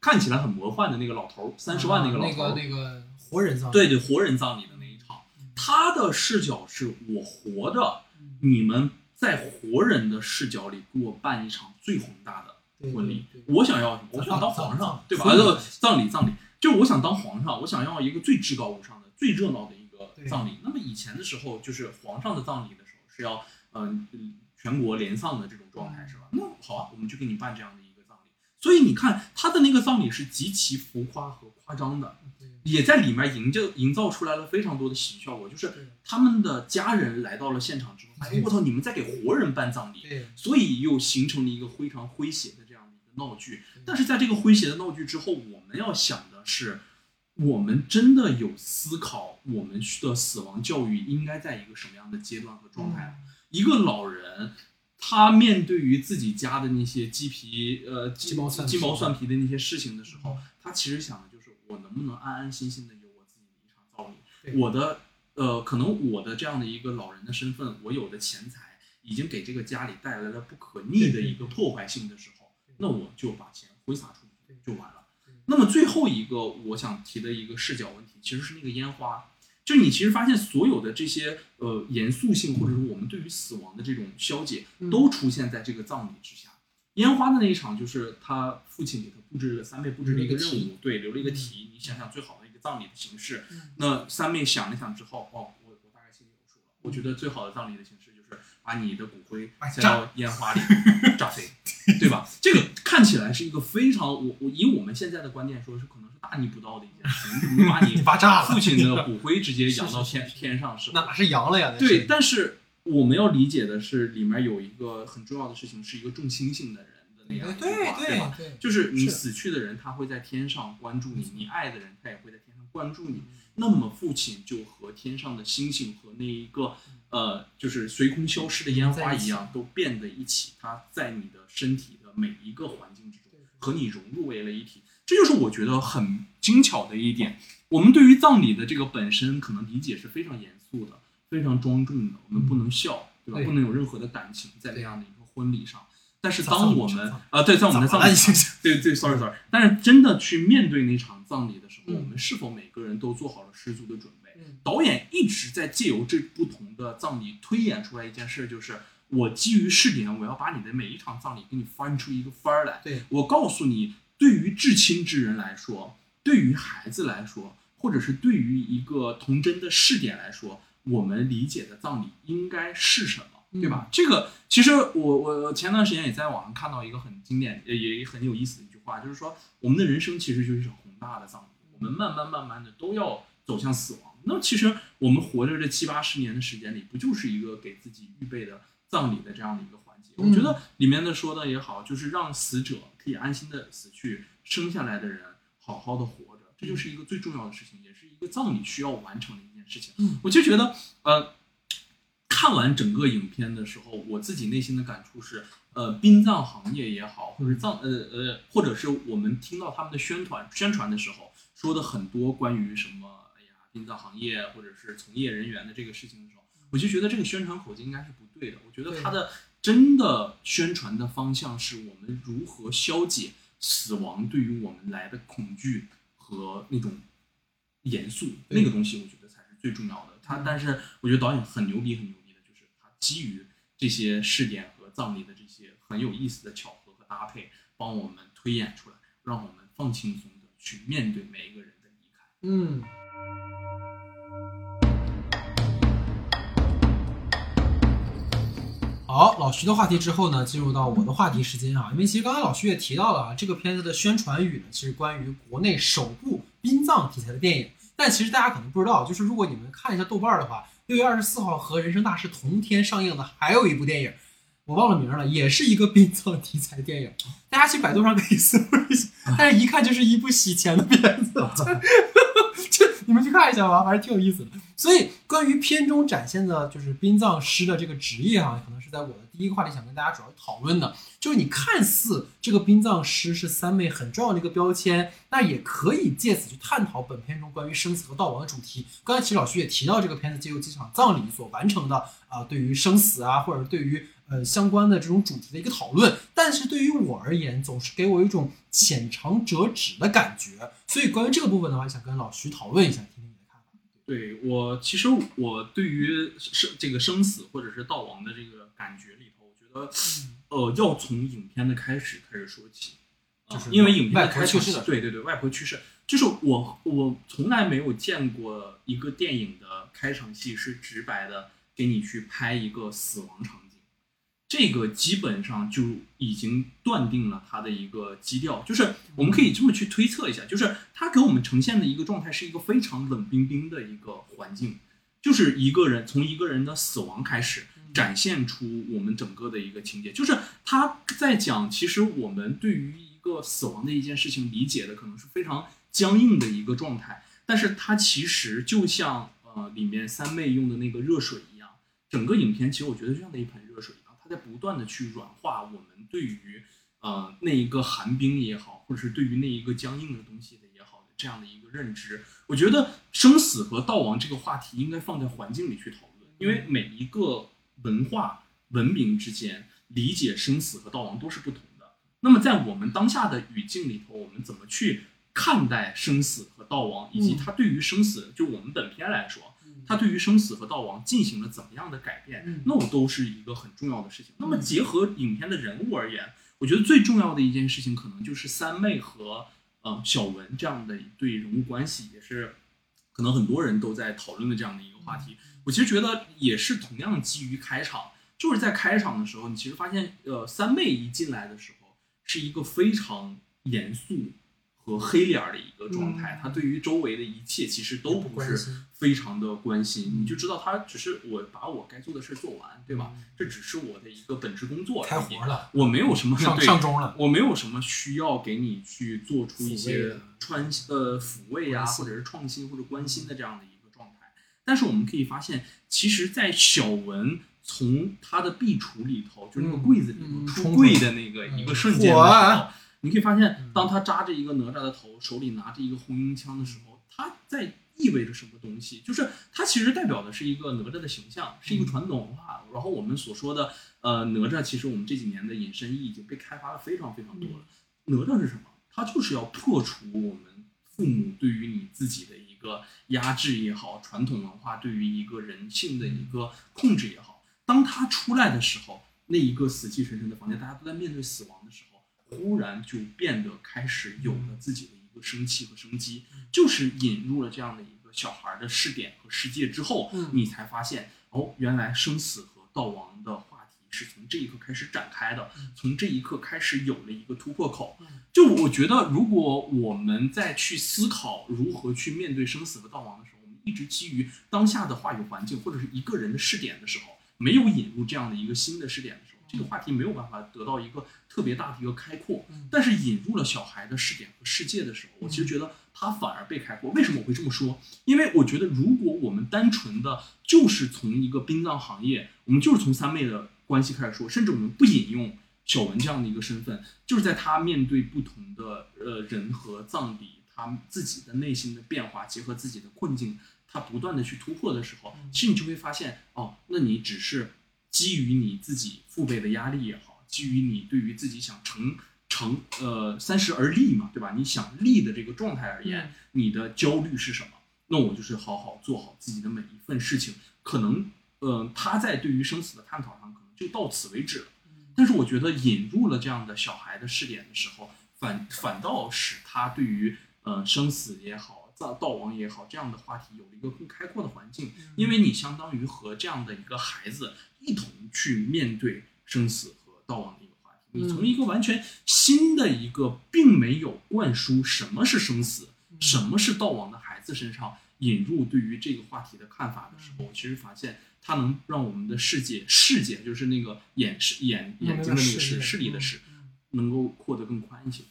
Speaker 2: 看起来很魔幻的那个老头儿，三十万那个老头儿，
Speaker 1: 那个那个活人葬礼，
Speaker 2: 对对，活人葬礼的那一场，他的视角是我活着，你们在活人的视角里给我办一场最宏大的婚礼，我想要什么？我想当皇上，对吧？呃，葬礼葬礼，就是我想当皇上，我想要一个最至高无上的、最热闹的葬礼。那么以前的时候，就是皇上的葬礼的时候是要嗯全国连丧的这种状态，是吧？那好啊，我们就给你办这样的一个葬礼。所以你看他的那个葬礼是极其浮夸和夸张的。也在里面营造营造出来了非常多的喜剧效果，就是他们的家人来到了现场之后，哎，我操，你们在给活人办葬礼，所以又形成了一个非常诙谐的这样的一个闹剧。但是在这个诙谐的闹剧之后，我们要想的是，我们真的有思考我们的死亡教育应该在一个什么样的阶段和状态？一个老人，他面对于自己家的那些鸡皮呃鸡毛鸡毛蒜皮的那些事情的时候，他其实想的就是。我能不能安安心心的有我自己的一场葬礼？我的呃，可能我的这样的一个老人的身份，我有的钱财已经给这个家里带来了不可逆的一个破坏性的时候，那我就把钱挥洒出去就完了。那么最后一个我想提的一个视角问题，其实是那个烟花。就你其实发现所有的这些呃严肃性，或者说我们对于死亡的这种消解，都出现在这个葬礼之下。烟花的那一场，就是他父亲给他布置三妹布置了一个任务，对，留了一个题。你想想最好的一个葬礼的形式。那三妹想了想之后，哦，我我大概心里有数了。我觉得最好的葬礼的形式就是把你的骨灰塞到烟花里炸飞，对吧？这个看起来是一个非常我我以我们现在的观念说，是可能是大逆不道的一件事情。你把你父亲的骨灰直接 扬到天天上是？
Speaker 1: 哪是扬了呀？
Speaker 2: 对，但是。我们要理解的是，里面有一个很重要的事情，是一个重星星的人的那样一句话，
Speaker 1: 对
Speaker 2: 吧？就是你死去的人，他会在天上关注你；你爱的人，他也会在天上关注你。那么父亲就和天上的星星和那一个呃，就是随空消失的烟花一样，都变得一起。它在你的身体的每一个环境之中，和你融入为了一体。这就是我觉得很精巧的一点。我们对于葬礼的这个本身，可能理解是非常严肃的。非常庄重的，我们不能笑，对吧？不能有任何的感情在这样的一个婚礼上。但是当我们啊，对，在我们的葬礼，对对，sorry sorry。但是真的去面对那场葬礼的时候，我们是否每个人都做好了十足的准备？导演一直在借由这不同的葬礼推演出来一件事，就是我基于试点，我要把你的每一场葬礼给你翻出一个番儿来。
Speaker 1: 对
Speaker 2: 我告诉你，对于至亲之人来说，对于孩子来说，或者是对于一个童真的试点来说。我们理解的葬礼应该是什么，对吧？这个其实我我前段时间也在网上看到一个很经典也也很有意思的一句话，就是说我们的人生其实就是一场宏大的葬礼，我们慢慢慢慢的都要走向死亡。那其实我们活着这七八十年的时间里，不就是一个给自己预备的葬礼的这样的一个环节？我觉得里面的说的也好，就是让死者可以安心的死去，生下来的人好好的活着，这就是一个最重要的事情，也是一个葬礼需要完成的一件。事情，我就觉得，呃，看完整个影片的时候，我自己内心的感触是，呃，殡葬行业也好，或者葬，呃呃，或者是我们听到他们的宣传宣传的时候说的很多关于什么，哎呀，殡葬行业或者是从业人员的这个事情的时候，我就觉得这个宣传口径应该是不对的。我觉得它的真的宣传的方向是我们如何消解死亡对于我们来的恐惧和那种严肃那个东西，我觉得才是。最重要的，他但是我觉得导演很牛逼，很牛逼的，就是他基于这些试点和葬礼的这些很有意思的巧合和搭配，帮我们推演出来，让我们放轻松的去面对每一个人的离开。
Speaker 1: 嗯。好，老徐的话题之后呢，进入到我的话题时间啊，因为其实刚才老徐也提到了啊，这个片子的宣传语呢，其实关于国内首部殡葬题材的电影。但其实大家可能不知道，就是如果你们看一下豆瓣的话，六月二十四号和《人生大事》同天上映的还有一部电影，我忘了名了，也是一个殡葬题材电影。大家去百度上可以搜一下，但是一看就是一部洗钱的片子。你们去看一下吧，还是挺有意思的。所以关于片中展现的，就是殡葬师的这个职业哈，可能是在我的第一个话题想跟大家主要讨论的，就是你看似这个殡葬师是三妹很重要的一个标签，那也可以借此去探讨本片中关于生死和悼亡的主题。刚才其实老徐也提到，这个片子借由几场葬礼所完成的啊，对于生死啊，或者对于呃相关的这种主题的一个讨论。但是对于我而言，总是给我一种浅尝辄止的感觉。所以关于这个部分的话，想跟老徐讨论一下，听听你的看法。
Speaker 2: 对我，其实我对于生这个生死或者是道亡的这个感觉里头，我觉得，呃，要从影片的开始开始说起。
Speaker 1: 就是
Speaker 2: 因为影片的开场对对对，外婆去世，就是我我从来没有见过一个电影的开场戏是直白的给你去拍一个死亡场景，这个基本上就已经断定了它的一个基调，就是我们可以这么去推测一下，就是它给我们呈现的一个状态是一个非常冷冰冰的一个环境，就是一个人从一个人的死亡开始。展现出我们整个的一个情节，就是他在讲，其实我们对于一个死亡的一件事情理解的可能是非常僵硬的一个状态，但是它其实就像呃里面三妹用的那个热水一样，整个影片其实我觉得就像那一盆它在不断的去软化我们对于呃那一个寒冰也好，或者是对于那一个僵硬的东西的也好的这样的一个认知。我觉得生死和道亡这个话题应该放在环境里去讨论，因为每一个。文化文明之间理解生死和道亡都是不同的。那么在我们当下的语境里头，我们怎么去看待生死和道亡，以及它对于生死，就我们本片来说，它对于生死和道亡进行了怎么样的改变，那我都是一个很重要的事情。那么结合影片的人物而言，我觉得最重要的一件事情，可能就是三妹和呃小文这样的一对人物关系，也是可能很多人都在讨论的这样的一个话题。我其实觉得也是同样基于开场，就是在开场的时候，你其实发现，呃，三妹一进来的时候是一个非常严肃和黑脸儿的一个状态，他对于周围的一切其实都不是非常的关心，你就知道他只是我把我该做的事做完，对吧？这只是我的一个本职工作，
Speaker 1: 开活了，
Speaker 2: 我没有什么
Speaker 1: 上上钟了，
Speaker 2: 我没有什么需要给你去做出一些穿呃抚慰啊，或者是创新或者关心的这样的一个状态。但是我们可以发现，其实，在小文从他的壁橱里头，就那个柜子里头出柜的那个一个瞬间的时候，你可以发现，当他扎着一个哪吒的头，手里拿着一个红缨枪的时候，他在意味着什么东西？就是他其实代表的是一个哪吒的形象，是一个传统文化。然后我们所说的，呃，哪吒，其实我们这几年的引申意已经被开发的非常非常多了。哪吒是什么？他就是要破除我们父母对于你自己的一。一个压制也好，传统文化对于一个人性的一个控制也好，当他出来的时候，那一个死气沉沉的房间，大家都在面对死亡的时候，忽然就变得开始有了自己的一个生气和生机，就是引入了这样的一个小孩的视点和世界之后，你才发现哦，原来生死和道亡的话题是从这一刻开始展开的，从这一刻开始有了一个突破口。就我觉得，如果我们在去思考如何去面对生死和道亡的时候，我们一直基于当下的话语环境或者是一个人的视点的时候，没有引入这样的一个新的视点的时候，这个话题没有办法得到一个特别大的一个开阔。但是引入了小孩的视点和世界的时候，我其实觉得他反而被开阔。为什么我会这么说？因为我觉得，如果我们单纯的就是从一个殡葬行业，我们就是从三妹的关系开始说，甚至我们不引用。小文这样的一个身份，就是在他面对不同的呃人和葬礼，他自己的内心的变化，结合自己的困境，他不断的去突破的时候，其实你就会发现，哦，那你只是基于你自己父辈的压力也好，基于你对于自己想成成呃三十而立嘛，对吧？你想立的这个状态而言，你的焦虑是什么？那我就是好好做好自己的每一份事情。可能，呃，他在对于生死的探讨上，可能就到此为止了。但是我觉得引入了这样的小孩的试点的时候，反反倒使他对于呃生死也好、葬悼亡也好这样的话题有了一个更开阔的环境，因为你相当于和这样的一个孩子一同去面对生死和悼亡的一个话题。你从一个完全新的一个并没有灌输什么是生死、什么是悼亡的孩子身上引入对于这个话题的看法的时候，其实发现。它能让我们的世界世界，就是那个眼视眼眼睛的那个视视力的视，能够扩得更宽一些。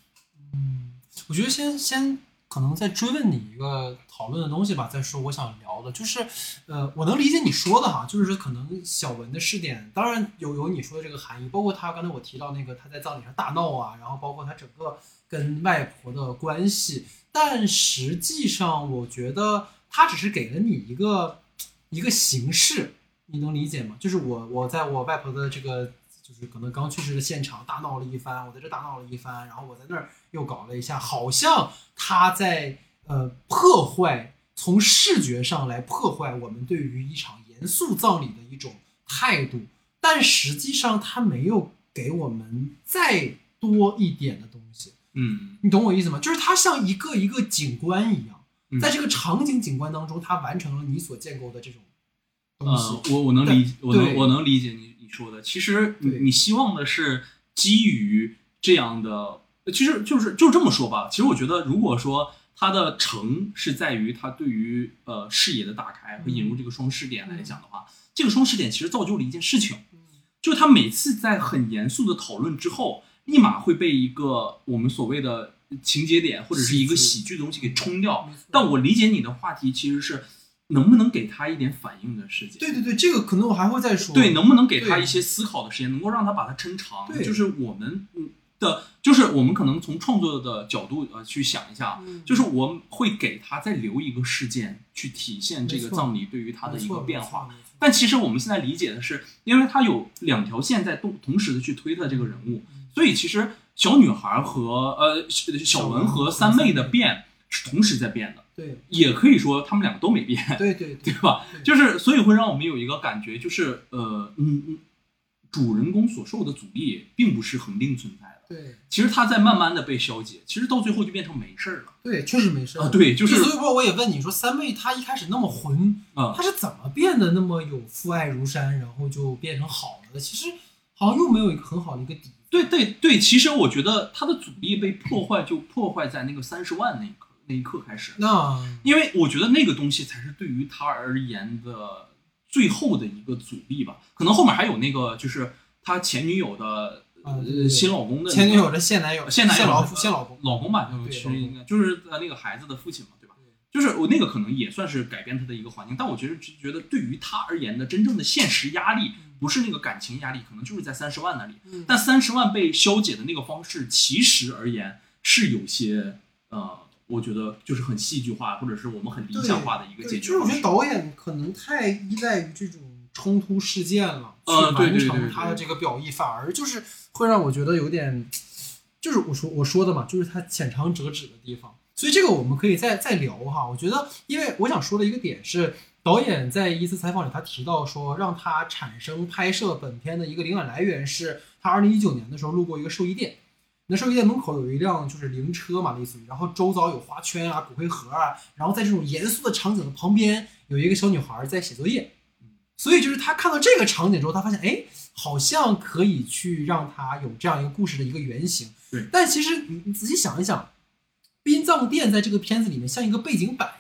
Speaker 1: 嗯，我觉得先先可能在追问你一个讨论的东西吧，再说我想聊的，就是呃，我能理解你说的哈，就是说可能小文的试点，当然有有你说的这个含义，包括他刚才我提到那个他在葬礼上大闹啊，然后包括他整个跟外婆的关系，但实际上我觉得他只是给了你一个一个形式。你能理解吗？就是我，我在我外婆的这个就是可能刚去世的现场大闹了一番，我在这大闹了一番，然后我在那儿又搞了一下，好像他在呃破坏，从视觉上来破坏我们对于一场严肃葬礼的一种态度，但实际上他没有给我们再多一点的东西，
Speaker 2: 嗯
Speaker 1: 你懂我意思吗？就是它像一个一个景观一样，
Speaker 2: 嗯
Speaker 1: 在这个场景景观当中，他完成了你所建构的这种东西。
Speaker 2: 呃，我我能理，我能我能理解你你说的。其实你你希望的是基于这样的，其实就是就这么说吧。其实我觉得，如果说它的成是在于它对于呃视野的打开和引入这个双视点来讲的话，这个双视点其实造就了一件事情，
Speaker 1: 嗯
Speaker 2: 就是他每次在很严肃的讨论之后，立马会被一个我们所谓的情节点或者是一个喜剧的东西给冲掉。但我理解你的话题其实是能不能给他一点反应的时间。
Speaker 1: 对对对，这个可能我还会再说。
Speaker 2: 对，能不能给他一些思考的时间，能够让他把它抻长？
Speaker 1: 对
Speaker 2: 就是我们嗯的，就是我们可能从创作的角度呃去想一下，
Speaker 1: 嗯
Speaker 2: 就是我们会给他再留一个事件去体现这个葬礼对于他的一个变化。。但其实我们现在理解的是，因为他有两条线在动同时的去推特这个人物，
Speaker 1: 嗯
Speaker 2: 所以其实小女孩和呃小小文和三妹的变是同时在变的，
Speaker 1: 对
Speaker 2: 也可以说他们两个都没变。
Speaker 1: 对对
Speaker 2: 对吧？就是所以会让我们有一个感觉，就是呃，嗯嗯，主人公所受的阻力并不是恒定存在的，
Speaker 1: 对
Speaker 2: 其实他在慢慢的被消解，其实到最后就变成没事儿了
Speaker 1: 对，确实没事儿
Speaker 2: 啊。对，就是
Speaker 1: 所以说我也问你说，三妹她一开始那么混，
Speaker 2: 啊、
Speaker 1: 她是怎么变得那么有父爱如山，然后就变成好了的？其实好像又没有一个很好的一个底。
Speaker 2: 对对对，其实我觉得他的阻力被破坏，就破坏在那个三十万那一刻那一刻开始，
Speaker 1: 那
Speaker 2: 因为我觉得那个东西才是对于他而言的最后的一个阻力吧。可能后面还有那个就是他前女友的新老公的
Speaker 1: 前女友的现男友、
Speaker 2: 现男友
Speaker 1: 现老夫、现老公，
Speaker 2: 老公吧，
Speaker 1: 对
Speaker 2: 其实应该就是呃那个孩子的父亲嘛，对吧？就是我那个可能也算是改变他的一个环境，但我觉得只觉得对于他而言的真正的现实压力，不是那个感情压力，可能就是在三十万那里。
Speaker 1: 嗯
Speaker 2: 但三十万被消解的那个方式，其实而言是有些呃，我觉得就是很戏剧化，或者是我们很理想化的一个
Speaker 1: 对
Speaker 2: 解决方式
Speaker 1: 就是我觉得。导演可能太依赖于这种冲突事件了，
Speaker 2: 呃
Speaker 1: 去完成他的这个表意，反而就是会让我觉得有点，就是我说我说的嘛，就是他浅尝辄止的地方。所以这个我们可以再再聊哈。我觉得，因为我想说的一个点是，导演在一次采访里他提到说，让他产生拍摄本片的一个灵感来源是他二零一九年的时候路过一个寿衣店。那寿衣店门口有一辆就是灵车嘛，类似于，然后周遭有花圈啊、骨灰盒啊，然后在这种严肃的场景的旁边有一个小女孩在写作业，所以就是他看到这个场景之后，他发现哎，好像可以去让他有这样一个故事的一个原型。
Speaker 2: 对，
Speaker 1: 但其实你你仔细想一想，殡葬店在这个片子里面像一个背景板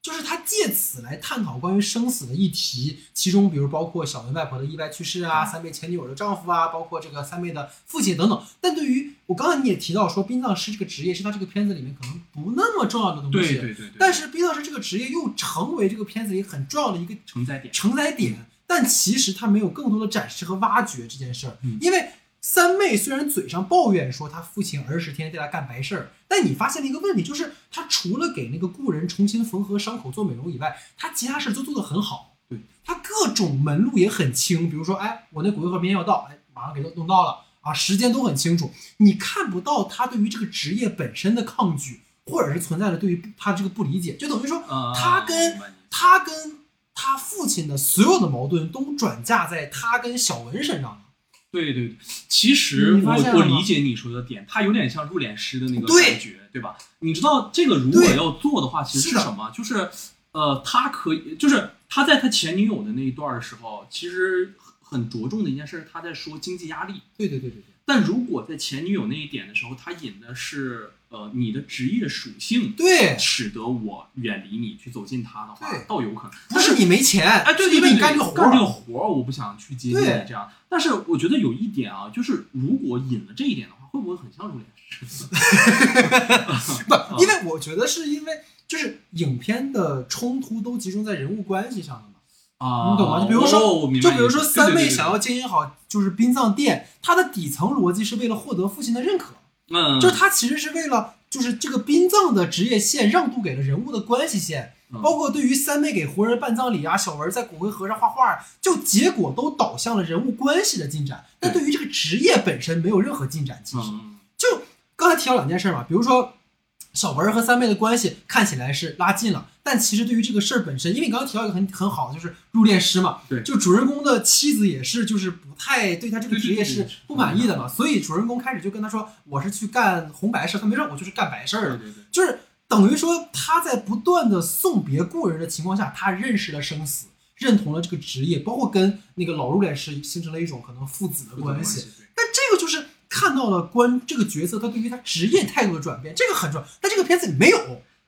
Speaker 1: 就是他借此来探讨关于生死的议题，其中比如包括小文外婆的意外去世啊，三妹前女友的丈夫啊，包括这个三妹的父亲等等。但对于我刚才你也提到说，殡葬师这个职业是他这个片子里面可能不那么重要的东西，
Speaker 2: 对对对对，
Speaker 1: 但是殡葬师这个职业又成为这个片子里很重要的一个
Speaker 2: 承载点，
Speaker 1: 承载点，但其实他没有更多的展示和挖掘这件事儿，
Speaker 2: 嗯。
Speaker 1: 因为三妹虽然嘴上抱怨说她父亲儿时天天对她干白事儿，但你发现了一个问题，就是她除了给那个故人重新缝合伤口做美容以外，她其他事儿都做得很好。
Speaker 2: 对，
Speaker 1: 她各种门路也很清，比如说，哎，我那骨灰盒明天要到，哎，马上给弄弄到了啊，时间都很清楚，你看不到她对于这个职业本身的抗拒，或者是存在着对于她这个不理解，就等于说
Speaker 2: 呃，
Speaker 1: 他跟
Speaker 2: 明白你
Speaker 1: 他跟他父亲的所有的矛盾都转嫁在他跟小文身上了。
Speaker 2: 对对对，其实我我理解你说的点，它有点像入殓师的那个感觉，对吧？你知道这个如果要做的话，其实
Speaker 1: 是
Speaker 2: 什么？就是呃，他可以，就是他在他前女友的那一段的时候，其实很很着重的一件事，他在说经济压力。
Speaker 1: 对对对对对，
Speaker 2: 但如果在前女友那一点的时候，他引的是呃你的职业属性，
Speaker 1: 对，
Speaker 2: 使得我远离你去走近他的话
Speaker 1: 对，
Speaker 2: 倒有可能。
Speaker 1: 不是你没钱，
Speaker 2: 哎，对
Speaker 1: 是因为
Speaker 2: 对对，
Speaker 1: 你干这个活
Speaker 2: 干这个。活儿，我不想去接近你这样。但是我觉得有一点啊，就是如果引了这一点的话，会不会很像入殓师？
Speaker 1: 不，因为我觉得是因为就是影片的冲突都集中在人物关系上了嘛。
Speaker 2: 啊，
Speaker 1: 你懂吗？就比如说，就比如说三妹想要经营好就是殡葬店，她的底层逻辑是为了获得父亲的认可，
Speaker 2: 嗯，
Speaker 1: 就是她其实是为了就是这个殡葬的职业线让渡给了人物的关系线，包括对于三妹给活人办葬礼啊，小文在骨灰盒上画画，就结果都导向了人物关系的进展。但对于这个职业本身没有任何进展。其实，就刚才提到两件事嘛，比如说小文和三妹的关系看起来是拉近了，但其实对于这个事儿本身，因为你刚刚提到一个很很好的就是入殓师嘛，
Speaker 2: 对，
Speaker 1: 就主人公的妻子也是就是不太对他这个职业是不满意的嘛，所以主人公开始就跟他说，我是去干红白事，他没说我就是干白事儿
Speaker 2: 对对对，
Speaker 1: 就是。等于说他在不断的送别故人的情况下，他认识了生死，认同了这个职业，包括跟那个老入殓师形成了一种可能父子的关系。但这个就是看到了关这个角色他对于他职业态度的转变，这个很重要。但这个片子里没有。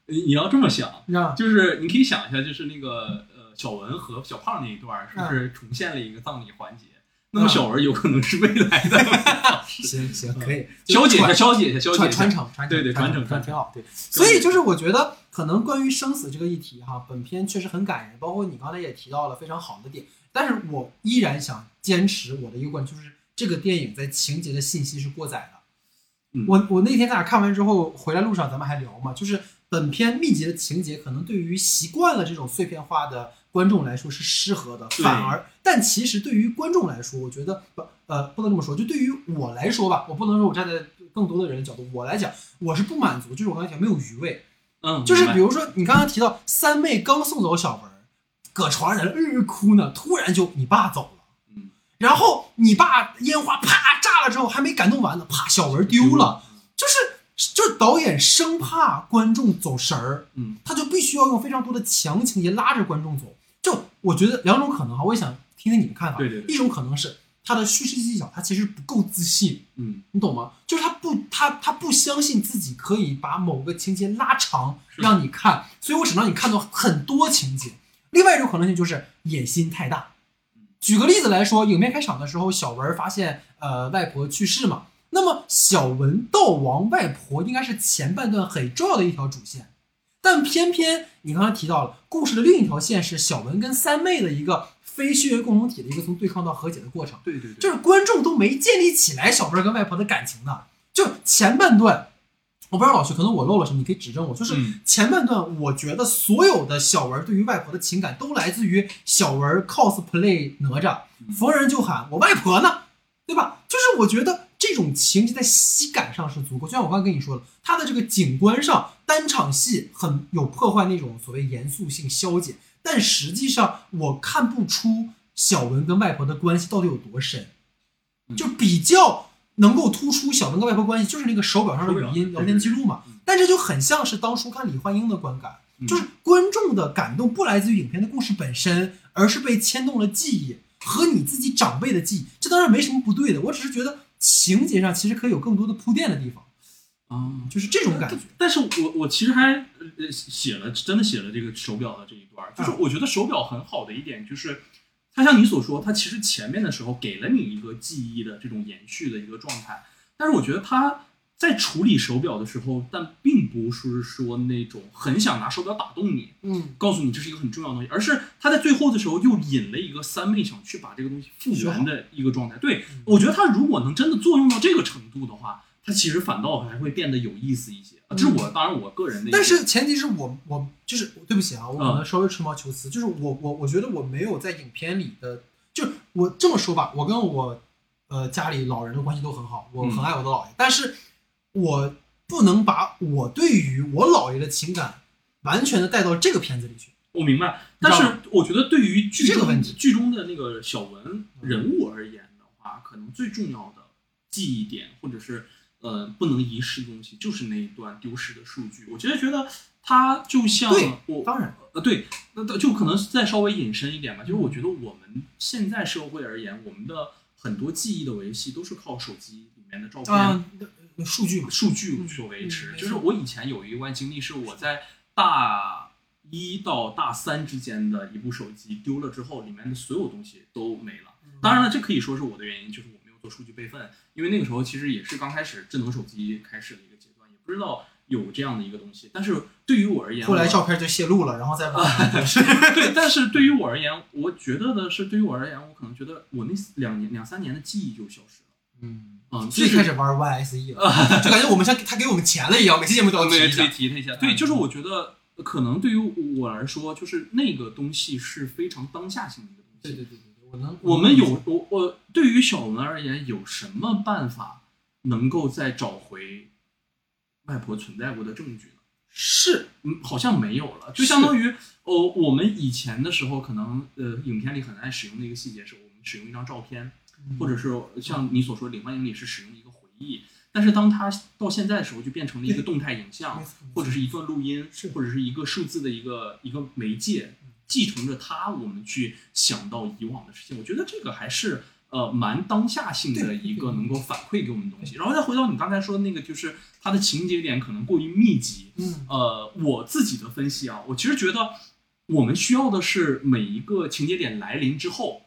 Speaker 2: 你你要这么想，就是你可以想一下，就是那个呃小文和小胖那一段，是不是重现了一个葬礼环节？那么小文有可能是未来的，
Speaker 1: 行行可以。
Speaker 2: 消解一下，消解一下，消
Speaker 1: 解传承传，
Speaker 2: 对对传承
Speaker 1: 传挺好，对。所以就是我觉得可能关于生死这个议题哈，本片确实很感人，包括你刚才也提到了非常好的点，但是我依然想坚持我的一个观点，就是这个电影在情节的信息是过载的。我我那天咱俩看完之后回来路上咱们还聊嘛，就是本片密集的情节可能对于习惯了这种碎片化的。观众来说是适合的，反而，但其实对于观众来说，我觉得不，呃，不能这么说。就对于我来说吧，我不能说我站在更多的人的角度，我来讲，我是不满足，就是我刚才讲没有余味。
Speaker 2: 嗯，
Speaker 1: 就是比如说你刚刚提到三妹刚送走小文，搁床上在那日哭呢，突然就你爸走了，
Speaker 2: 嗯，
Speaker 1: 然后你爸烟花啪炸了之后还没感动完呢，啪小文丢了，就是就是导演生怕观众走神儿，
Speaker 2: 嗯，
Speaker 1: 他就必须要用非常多的强情节拉着观众走。就我觉得两种可能哈，我也想听听你的看法。
Speaker 2: 对对，
Speaker 1: 一种可能是他的叙事技巧，他其实不够自信。
Speaker 2: 嗯，
Speaker 1: 你懂吗？就是他不，他他不相信自己可以把某个情节拉长让你看，所以我只能让你看到很多情节。另外一种可能性就是野心太大。举个例子来说，影片开场的时候，小文发现呃外婆去世嘛，那么小文悼亡外婆应该是前半段很重要的一条主线。但偏偏你刚才提到了故事的另一条线是小文跟三妹的一个非血缘共同体的一个从对抗到和解的过程。
Speaker 2: 对对对，
Speaker 1: 就是观众都没建立起来小文跟外婆的感情呢。就前半段，我不知道老师，可能我漏了什么，你可以指正我。就是前半段，我觉得所有的小文对于外婆的情感都来自于小文 cosplay 哪吒，逢人就喊我外婆呢，对吧？就是我觉得。这种情节在喜感上是足够，就像我刚刚跟你说的，他的这个景观上单场戏很有破坏那种所谓严肃性消减，但实际上我看不出小文跟外婆的关系到底有多深，就比较能够突出小文跟外婆关系，就是那个手表上的语音聊天记录嘛。但这就很像是当初看李焕英的观感，就是观众的感动不来自于影片的故事本身，而是被牵动了记忆和你自己长辈的记忆。这当然没什么不对的，我只是觉得。情节上其实可以有更多的铺垫的地方，
Speaker 2: 啊，
Speaker 1: 就是这种感觉。
Speaker 2: 但是我我其实还呃写了，真的写了这个手表的这一段，就是我觉得手表很好的一点就是，它像你所说，它其实前面的时候给了你一个记忆的这种延续的一个状态，但是我觉得它。在处理手表的时候，但并不是说那种很想拿手表打动你，
Speaker 1: 嗯，
Speaker 2: 告诉你这是一个很重要的东西，而是他在最后的时候又引了一个三妹想去把这个东西复原的一个状态。对我觉得他如果能真的作用到这个程度的话，他其实反倒还会变得有意思一些。这是我当然我个人的，
Speaker 1: 但是前提是我我就是对不起啊，我可能稍微吹毛求疵，就是我我我觉得我没有在影片里的，就我这么说吧，我跟我呃家里老人的关系都很好，我很爱我的姥爷，但是。我不能把我对于我姥爷的情感完全的带到这个片子里去。
Speaker 2: 我明白，但是我觉得对于剧
Speaker 1: 这个问题，
Speaker 2: 剧中的那个小文人物而言的话，可能最重要的记忆点或者是呃不能遗失的东西，就是那一段丢失的数据。我觉得觉得它就像我
Speaker 1: 当然
Speaker 2: 呃对，那就可能再稍微引申一点吧，就是我觉得我们现在社会而言，我们的很多记忆的维系都是靠手机里面的照片。
Speaker 1: 数据
Speaker 2: 数据所维持，就是我以前有一段经历，是我在大一到大三之间的一部手机丢了之后，里面的所有东西都没了。当然了，这可以说是我的原因，就是我做数据备份，因为那个时候其实也是刚开始智能手机开始的一个阶段，也不知道有这样的一个东西。但是对于我而言，
Speaker 1: 后来照片就泄露了，然后再
Speaker 2: 对，但是对于我而言，我觉得的是，对于我而言，我可能觉得我那两年两三年的记忆就消失了。
Speaker 1: 嗯。
Speaker 2: 嗯，
Speaker 1: 最开始玩 YSE 了，就感觉我们像他给我们钱了一样，每期节目都要
Speaker 2: 提提他一下。对，就是我觉得，可能对于我来说，就是那个东西是非常当下性的一个东西。
Speaker 1: 对对对对，我能。
Speaker 2: 我们有我我对于小文而言，有什么办法能够再找回外婆存在过的证据呢？
Speaker 1: 是，
Speaker 2: 嗯，好像没有了。就相当于哦，我们以前的时候，可能呃，影片里很爱使用的一个细节，是我们使用一张照片，或者是像你所说，《领班影》里是使用一个回忆。但是当它到现在的时候，就变成了一个动态影像，或者是一段录音，或者是一个数字的一个一个媒介，继承着它，我们去想到以往的事情。我觉得这个还是呃蛮当下性的一个能够反馈给我们的东西。然后再回到你刚才说的那个，就是它的情节点可能过于密集。
Speaker 1: 嗯，
Speaker 2: 呃，我自己的分析啊，我其实觉得我们需要的是每一个情节点来临之后，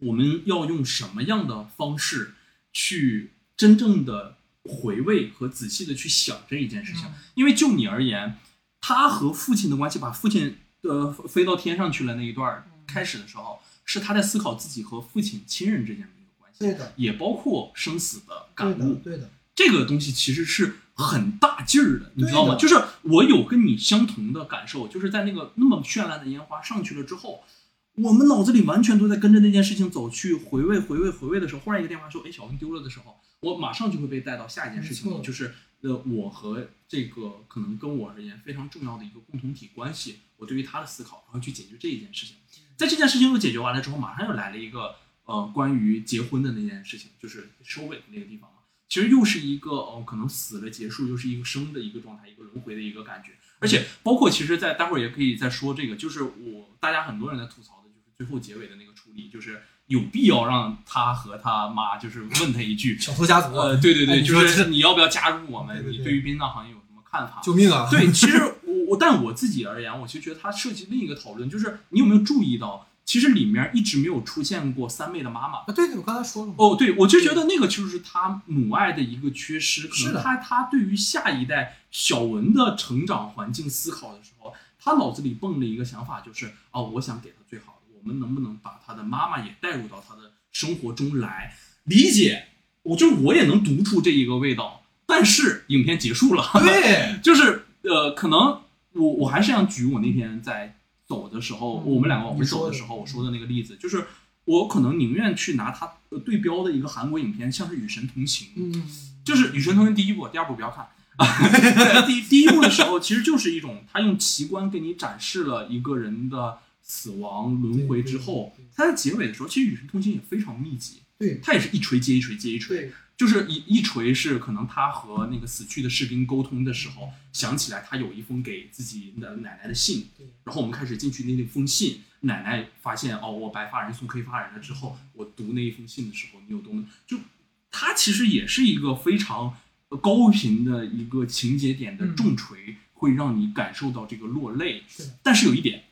Speaker 2: 我们要用什么样的方式去真正的。回味和仔细的去想这一件事情，因为就你而言，他和父亲的关系，把父亲呃飞到天上去了那一段开始的时候，是他在思考自己和父亲亲人之间的一个关系，
Speaker 1: 对的，
Speaker 2: 也包括生死的感悟，
Speaker 1: 对的，
Speaker 2: 这个东西其实是很大劲儿的，你知道吗？就是我有跟你相同的感受，就是在那个那么绚烂的烟花上去了之后，我们脑子里完全都在跟着那件事情走去回味回味回味的时候，忽然一个电话说，哎，小文丢了的时候。我马上就会被带到下一件事情，就是呃，我和这个可能跟我而言非常重要的一个共同体关系，我对于他的思考，然后去解决这一件事情。在这件事情又解决完了之后，马上又来了一个呃关于结婚的那件事情，就是收尾的那个地方嘛。其实又是一个哦，可能死了结束，又是一个生的一个状态，一个轮回的一个感觉。而且包括其实，在待会儿也可以再说这个，就是我大家很多人在吐槽的就是最后结尾的那个处理，就是。有必要让他和他妈就是问他一句，
Speaker 1: 小偷家族，
Speaker 2: 呃，对对对，就是你要不要加入我们？你对于殡葬行业有什么看法？
Speaker 1: 救命啊！
Speaker 2: 对，其实我我，但我自己而言，我其实觉得它涉及另一个讨论，就是你有没有注意到，其实里面一直没有出现过三妹的妈妈
Speaker 1: 啊？对对，我刚才说了。
Speaker 2: 哦，对，我就觉得那个就是他母爱的一个缺失，可能他他对于下一代小文的成长环境思考的时候，他脑子里蹦的一个想法就是，哦，我想给他最好的，我们能不能把他的妈妈也带入到他的。生活中来理解，我就我也能读出这一个味道，但是影片结束了，
Speaker 1: 对，
Speaker 2: 就是呃，可能我我还是想举我那天在走的时候，我们两个往回走的时候我说的那个例子，就是我可能宁愿去拿它对标的一个韩国影片，像是《与神同行》，
Speaker 1: 嗯，
Speaker 2: 就是《与神同行》第一部，第二部不要看，第第一部的时候其实就是一种他用奇观给你展示了一个人的。死亡轮回之后，他在结尾的时候，其实与神同行也非常密集。
Speaker 1: 对，
Speaker 2: 他也是一锤接一锤接一锤，就是一一锤是可能他和那个死去的士兵沟通的时候，想起来他有一封给自己的奶奶的信。然后我们开始进去那那封信，奶奶发现哦，我白发人送黑发人了之后，我读那一封信的时候，你有多么就，他其实也是一个非常高频的一个情节点的重锤，会让你感受到这个落泪。但是有一点。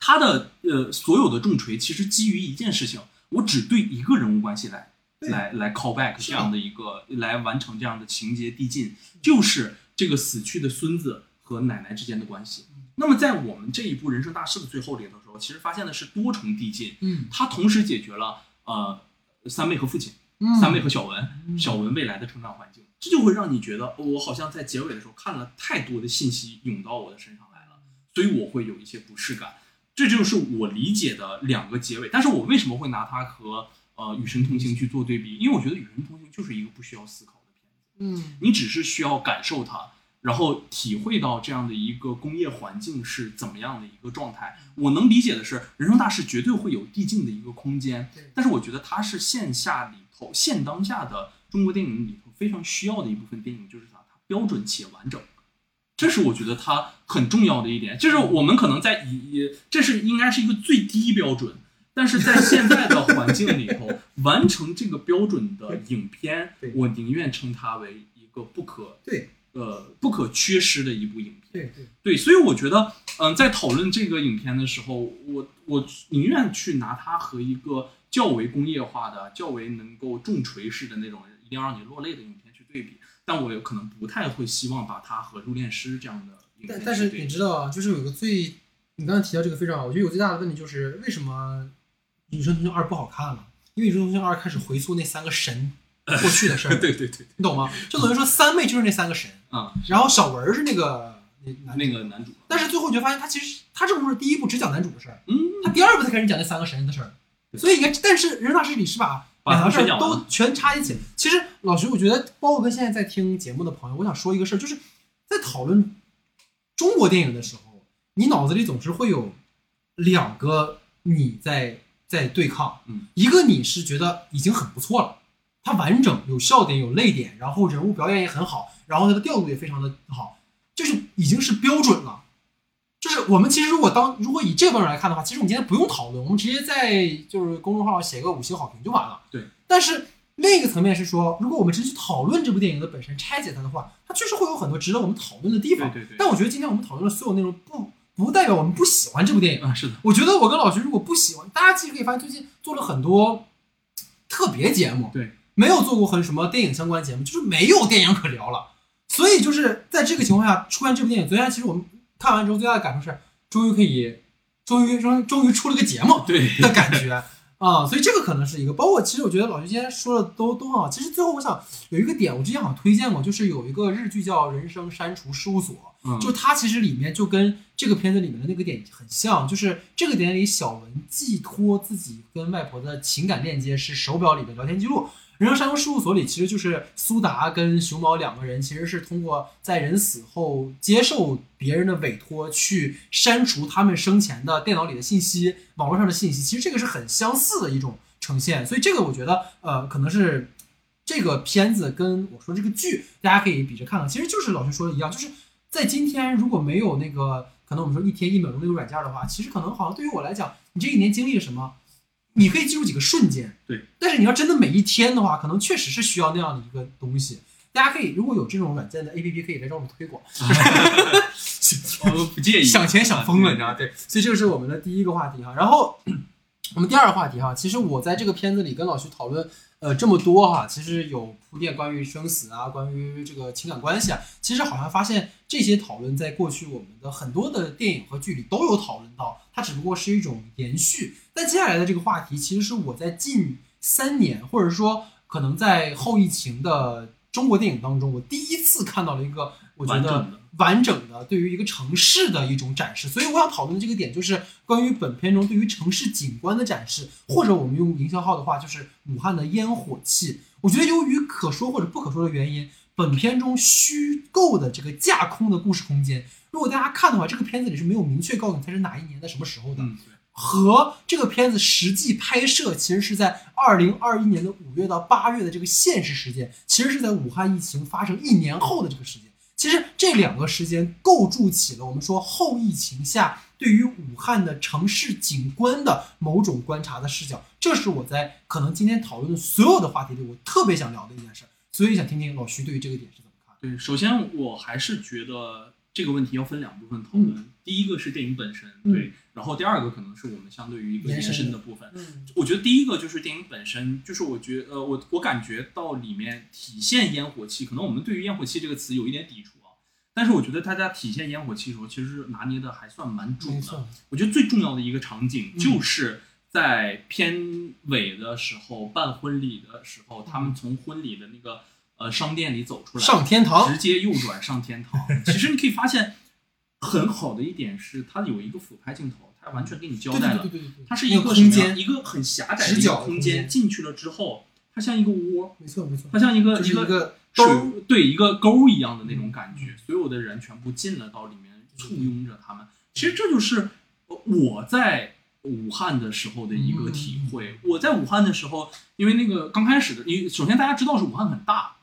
Speaker 2: 他的呃所有的重锤其实基于一件事情，我只对一个人物关系来来来 call back 这样的一个来完成这样的情节递进，就是这个死去的孙子和奶奶之间的关系。那么在我们这一部人生大事的最后里的时候，其实发现的是多重递进，
Speaker 1: 嗯，
Speaker 2: 他同时解决了呃三妹和父亲，三妹和小文，小文未来的成长环境，这就会让你觉得我好像在结尾的时候看了太多的信息涌到我的身上来了，所以我会有一些不适感。这就是我理解的两个结尾，但是我为什么会拿它和呃《与神同行》去做对比？因为我觉得《与神同行》就是一个不需要思考的片
Speaker 1: 子，嗯，
Speaker 2: 你只是需要感受它，然后体会到这样的一个工业环境是怎么样的一个状态。我能理解的是，《人生大事》绝对会有递进的一个空间，但是我觉得它是线下里头现当下的中国电影里头非常需要的一部分电影，就是啥？它标准且完整。这是我觉得它很重要的一点，就是我们可能在以这是应该是一个最低标准，但是在现在的环境里头，完成这个标准的影片，我宁愿称它为一个不可
Speaker 1: 对
Speaker 2: 呃不可缺失的一部影片。
Speaker 1: 对对
Speaker 2: 对，所以我觉得，嗯，在讨论这个影片的时候，我我宁愿去拿它和一个较为工业化的、较为能够重锤式的那种一定要让你落泪的影片去对比。但我有可能不太会希望把它和《入殓师》这样的。
Speaker 1: 但但是你知道啊，就是有个最，你刚才提到这个非常好，我觉得有最大的问题就是为什么《女生同行二》不好看了？因为《女生同行二》开始回溯那三个神过去的事儿。
Speaker 2: 对对对，
Speaker 1: 你懂吗？就等于说三妹就是那三个神
Speaker 2: 啊，
Speaker 1: 然后小文是那个那
Speaker 2: 那个男主，
Speaker 1: 但是最后你就发现他其实他这不是第一部只讲男主的事儿，
Speaker 2: 嗯，
Speaker 1: 他第二部才开始讲那三个神的事儿，所以你看，但是人生大事里是把两个事儿都全插一起。其实老徐，我觉得包括跟现在在听节目的朋友，我想说一个事儿，就是在讨论中国电影的时候，你脑子里总是会有两个你在在对抗，
Speaker 2: 嗯，
Speaker 1: 一个你是觉得已经很不错了，它完整有笑点有泪点，然后人物表演也很好，然后它的调度也非常的好。就是已经是标准了，就是我们其实如果当如果以这个标准来看的话，其实我们今天不用讨论，我们直接在就是公众号写个五星好评就完了。
Speaker 2: 对。
Speaker 1: 但是另一个层面是说，如果我们直接去讨论这部电影的本身，拆解它的话，它确实会有很多值得我们讨论的地方。
Speaker 2: 对对对。
Speaker 1: 但我觉得今天我们讨论的所有内容，不不代表我们不喜欢这部电影
Speaker 2: 啊。是的。
Speaker 1: 我觉得我跟老徐如果不喜欢，大家其实可以发现最近做了很多特别节目。
Speaker 2: 对。
Speaker 1: 没有做过很什么电影相关节目，就是没有电影可聊了。所以就是在这个情况下出现这部电影，昨天其实我们看完之后最大的感受是，终于可以，终于终终于出了个节目，
Speaker 2: 对
Speaker 1: 的感觉 啊。所以这个可能是一个，包括其实我觉得老徐今天说的都都很好。其实最后我想有一个点，我之前好像推荐过，就是有一个日剧叫《人生删除事务所》，就它其实里面就跟这个片子里面的那个点很像，就是这个点里小文寄托自己跟外婆的情感链接是手表里的聊天记录。人生删除事务所里，其实就是苏达跟熊猫两个人，其实是通过在人死后接受别人的委托，去删除他们生前的电脑里的信息、网络上的信息。其实这个是很相似的一种呈现，所以这个我觉得，呃，可能是这个片子跟我说这个剧，大家可以比着看看。其实就是老师说的一样，就是在今天如果没有那个可能我们说一天一秒钟那个软件的话，其实可能好像对于我来讲，你这一年经历了什么？你可以记住几个瞬间，
Speaker 2: 对。
Speaker 1: 但是你要真的每一天的话，可能确实是需要那样的一个东西。大家可以如果有这种软件的 APP，可以来找我们推广。
Speaker 2: 我们不介意，
Speaker 1: 想钱想疯了，你知道对。所以这个是我们的第一个话题哈。然后 我们第二个话题哈，其实我在这个片子里跟老徐讨论呃这么多哈，其实有铺垫关于生死啊，关于这个情感关系啊，其实好像发现这些讨论在过去我们的很多的电影和剧里都有讨论到，它只不过是一种延续。但接下来的这个话题，其实是我在近三年，或者说可能在后疫情的中国电影当中，我第一次看到了一个我觉得完整的对于一个城市的一种展示。所以我想讨论的这个点，就是关于本片中对于城市景观的展示，或者我们用营销号的话，就是武汉的烟火气。我觉得由于可说或者不可说的原因，本片中虚构的这个架空的故事空间，如果大家看的话，这个片子里是没有明确告诉你它是哪一年的什么时候的。和这个片子实际拍摄其实是在二零二一年的五月到八月的这个现实时间，其实是在武汉疫情发生一年后的这个时间。其实这两个时间构筑起了我们说后疫情下对于武汉的城市景观的某种观察的视角。这是我在可能今天讨论的所有的话题里，我特别想聊的一件事。所以想听听老徐对于这个点是怎么看？
Speaker 2: 对，首先我还是觉得这个问题要分两部分讨论。第一个是电影本身，对。然后第二个可能是我们相对于一个延伸的部分。
Speaker 1: 嗯，
Speaker 2: 我觉得第一个就是电影本身，就是我觉呃我我感觉到里面体现烟火气，可能我们对于烟火气这个词有一点抵触啊。但是我觉得大家体现烟火气的时候，其实拿捏的还算蛮准的。我觉得最重要的一个场景就是在片尾的时候办婚礼的时候，他们从婚礼的那个呃商店里走出来，
Speaker 1: 上天堂，
Speaker 2: 直接右转上天堂。其实你可以发现很好的一点是，它有一个俯拍镜头。它完全给你交代了，它是一个
Speaker 1: 空间，
Speaker 2: 一个很狭窄的一个
Speaker 1: 空
Speaker 2: 间。进去了之后，它像一个窝，
Speaker 1: 没错没错，
Speaker 2: 它像一个
Speaker 1: 一
Speaker 2: 个沟，对一个沟一样的那种感觉。所有的人全部进了到里面，簇拥着他们。其实这就是我在武汉的时候的一个体会。我在武汉的时候，因为那个刚开始的，因为首先大家知道是武汉很大，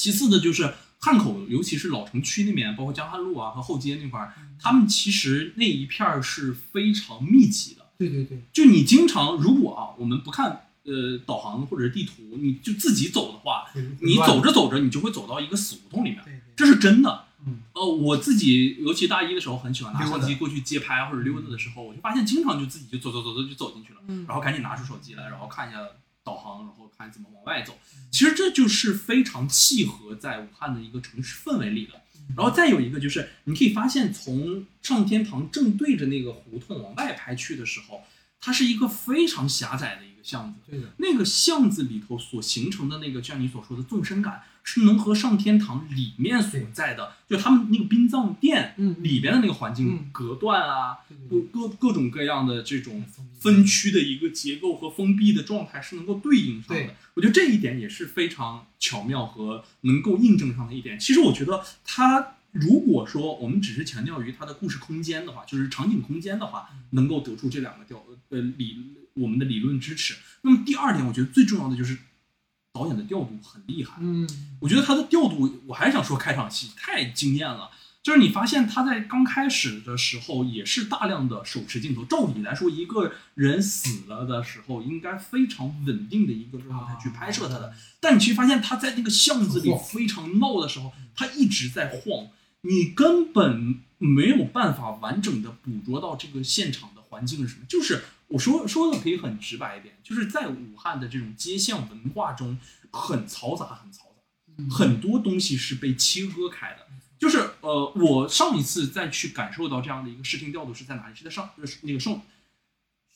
Speaker 2: 其次的就是。汉口，尤其是老城区那边，包括江汉路啊和后街那块儿，他们其实那一片儿是非常密集的。
Speaker 1: 对对对，
Speaker 2: 就你经常如果啊，我们不看呃导航或者是地图，你就自己走的话，你走着走着你就会走到一个死胡同里面，这是真的。
Speaker 1: 嗯，
Speaker 2: 呃，我自己尤其大一的时候很喜欢拿相机过去街拍或者溜达的时候，我就发现经常就自己就走走走走就走进去了，然后赶紧拿出手机来，然后看一下导航，然后看怎么往外走。其实这就是非常契合在武汉的一个城市氛围里的。然后再有一个就是，你可以发现从上天堂正对着那个胡同往外拍去的时候，它是一个非常狭窄的一个个巷子，
Speaker 1: 对的，
Speaker 2: 那个巷子里头所形成的那个，像你所说的纵深感，是能和上天堂里面所在的，就他们那个殡葬店
Speaker 1: 嗯
Speaker 2: 里边的那个环境、
Speaker 1: 嗯
Speaker 2: 隔断啊，各各各种各样的这种分区的一个结构和封闭的状态是能够对应上的。我觉得这一点也是非常巧妙和能够印证上的一点。其实我觉得它如果说我们只是强调于它的故事空间的话，就是场景空间的话，能够得出这两个调呃理我们的理论支持。那么第二点，我觉得最重要的就是导演的调度很厉害。
Speaker 1: 嗯，
Speaker 2: 我觉得他的调度，我还想说开场戏太惊艳了。就是你发现他在刚开始的时候也是大量的手持镜头。照理来说，一个人死了的时候，应该非常稳定的一个状态去拍摄他的。但你去发现他在那个巷子里非常闹的时候，他一直在晃，你根本没有办法完整的捕捉到这个现场的环境是什么。就是我说说的可以很直白一点，就是在武汉的这种街巷文化中，很嘈杂，很嘈杂。
Speaker 1: 嗯
Speaker 2: 很多东西是被切割开的。就是呃，我上一次再去感受到这样的一个视听调度是在哪里？是在上呃那个少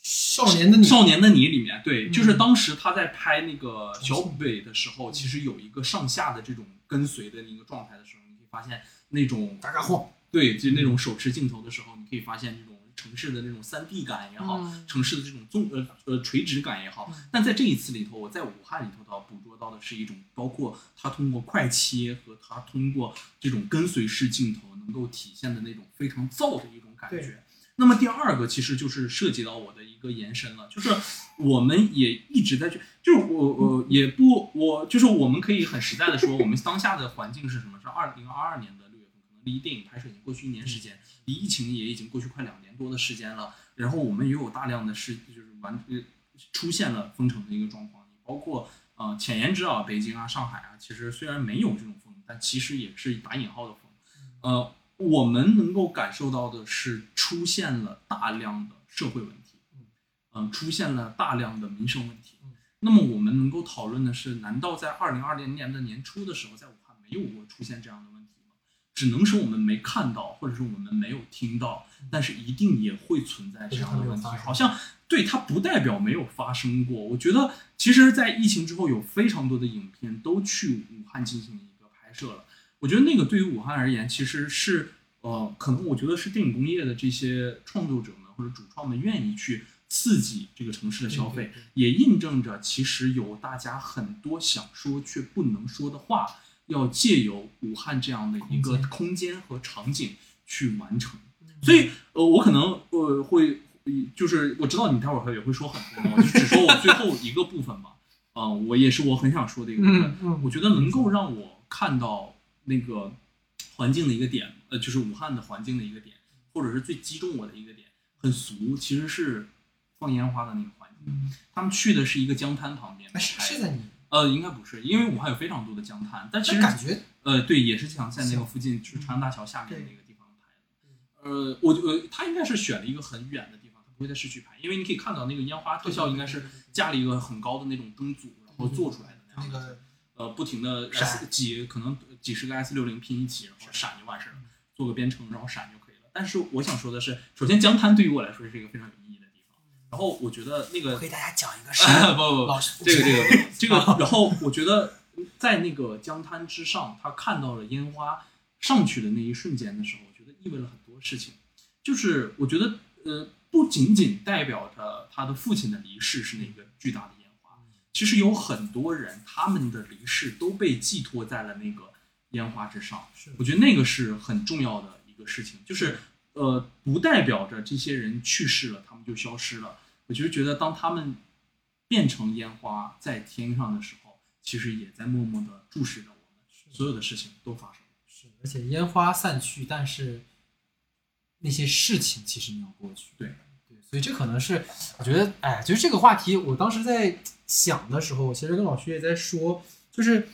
Speaker 1: 少年的你，
Speaker 2: 少年的你里面，对，
Speaker 1: 嗯
Speaker 2: 就是当时他在拍那个小北的时候，其实有一个上下的这种跟随的一个状态的时候，你可以发现那种
Speaker 1: 嘎嘎晃，
Speaker 2: 对，就那种手持镜头的时候，你可以发现这种城市的那种三 D 感也好，
Speaker 1: 嗯
Speaker 2: 城市的这种纵呃呃垂直感也好，但在这一次里头，我在武汉里头到捕捉到的是一种包括它通过快切和它通过这种跟随式镜头能够体现的那种非常燥的一种感觉。那么第二个其实就是涉及到我的一个延伸了，就是我们也一直在去，就是我我也不我就是我们可以很实在的说，我们当下的环境是什么？是二零二二年的离电影拍摄已经过去一年时间，离疫情也已经过去快两年多的时间了。然后我们也有大量的是就是完呃出现了封城的一个状况，包括呃浅言之啊，北京啊、上海啊，其实虽然没有这种封，但其实也是打引号的封。呃，我们能够感受到的是出现了大量的社会问题，嗯、出现了大量的民生问题
Speaker 1: 嗯。
Speaker 2: 那么我们能够讨论的是，难道在二零二零年的年初的时候，在武汉没有过出现这样的？只能是我们没看到，或者是我们没有听到，但是一定也会存在这样的问题。好像对它不代表没有发生过。我觉得，其实，在疫情之后，有非常多的影片都去武汉进行一个拍摄了。我觉得那个对于武汉而言，其实是呃，可能我觉得是电影工业的这些创作者们或者主创们愿意去刺激这个城市的消费，也印证着其实有大家很多想说却不能说的话，要借由武汉这样的一个空间和场景去完成。所以，呃，我可能呃会就是我知道你待会儿也会说很多，我就只说我最后一个部分吧。啊、我也是我很想说的一个部分。
Speaker 1: 嗯嗯，
Speaker 2: 我觉得能够让我看到那个环境的一个点，呃，就是武汉的环境的一个点，或者是最击中我的一个点，很俗，其实是放烟花的那个环境。
Speaker 1: 嗯，
Speaker 2: 他们去的是一个江滩旁边
Speaker 1: 那是是在你，
Speaker 2: 呃，应该不是，因为武汉有非常多的江滩，但其实
Speaker 1: 感觉
Speaker 2: 呃，对，也是想在那个附近，就是长江大桥下面
Speaker 1: 对
Speaker 2: 那个地方拍的。呃，我呃，他应该是选了一个很远的地方，他不会在市区拍，因为你可以看到那个烟花特效应该是架了一个很高的那种灯组，然后做出来的那样的。
Speaker 1: 那个
Speaker 2: 呃，不停的
Speaker 1: 闪
Speaker 2: 几可能几十个 S 六零拼一起，然后闪就完事儿了，做个编程，然后闪就可以了。但是我想说的是，首先江滩对于我来说是一个非常有然后我觉得那个
Speaker 1: 给大家讲一个 事
Speaker 2: 不不不，
Speaker 1: 老师
Speaker 2: 这个这个这个，然后我觉得在那个江滩之上，他看到了烟花上去的那一瞬间的时候，我觉得意味了很多事情。就是我觉得呃，不仅仅代表着他的父亲的离世是那个巨大的烟花，其实有很多人他们的离世都被寄托在了那个烟花之上。
Speaker 1: 是
Speaker 2: 我觉得那个是很重要的一个事情，就是呃，不代表着这些人去世了，他们就消失了。我就觉得，当他们变成烟花在天上的时候，其实也在默默的注视着我们，所有的事情都发生了。
Speaker 1: 是，而且烟花散去，但是那些事情其实没有过去。
Speaker 2: 对
Speaker 1: 对，所以这可能是我觉得，哎，就是这个话题，我当时在想的时候，其实跟老徐也在说，就是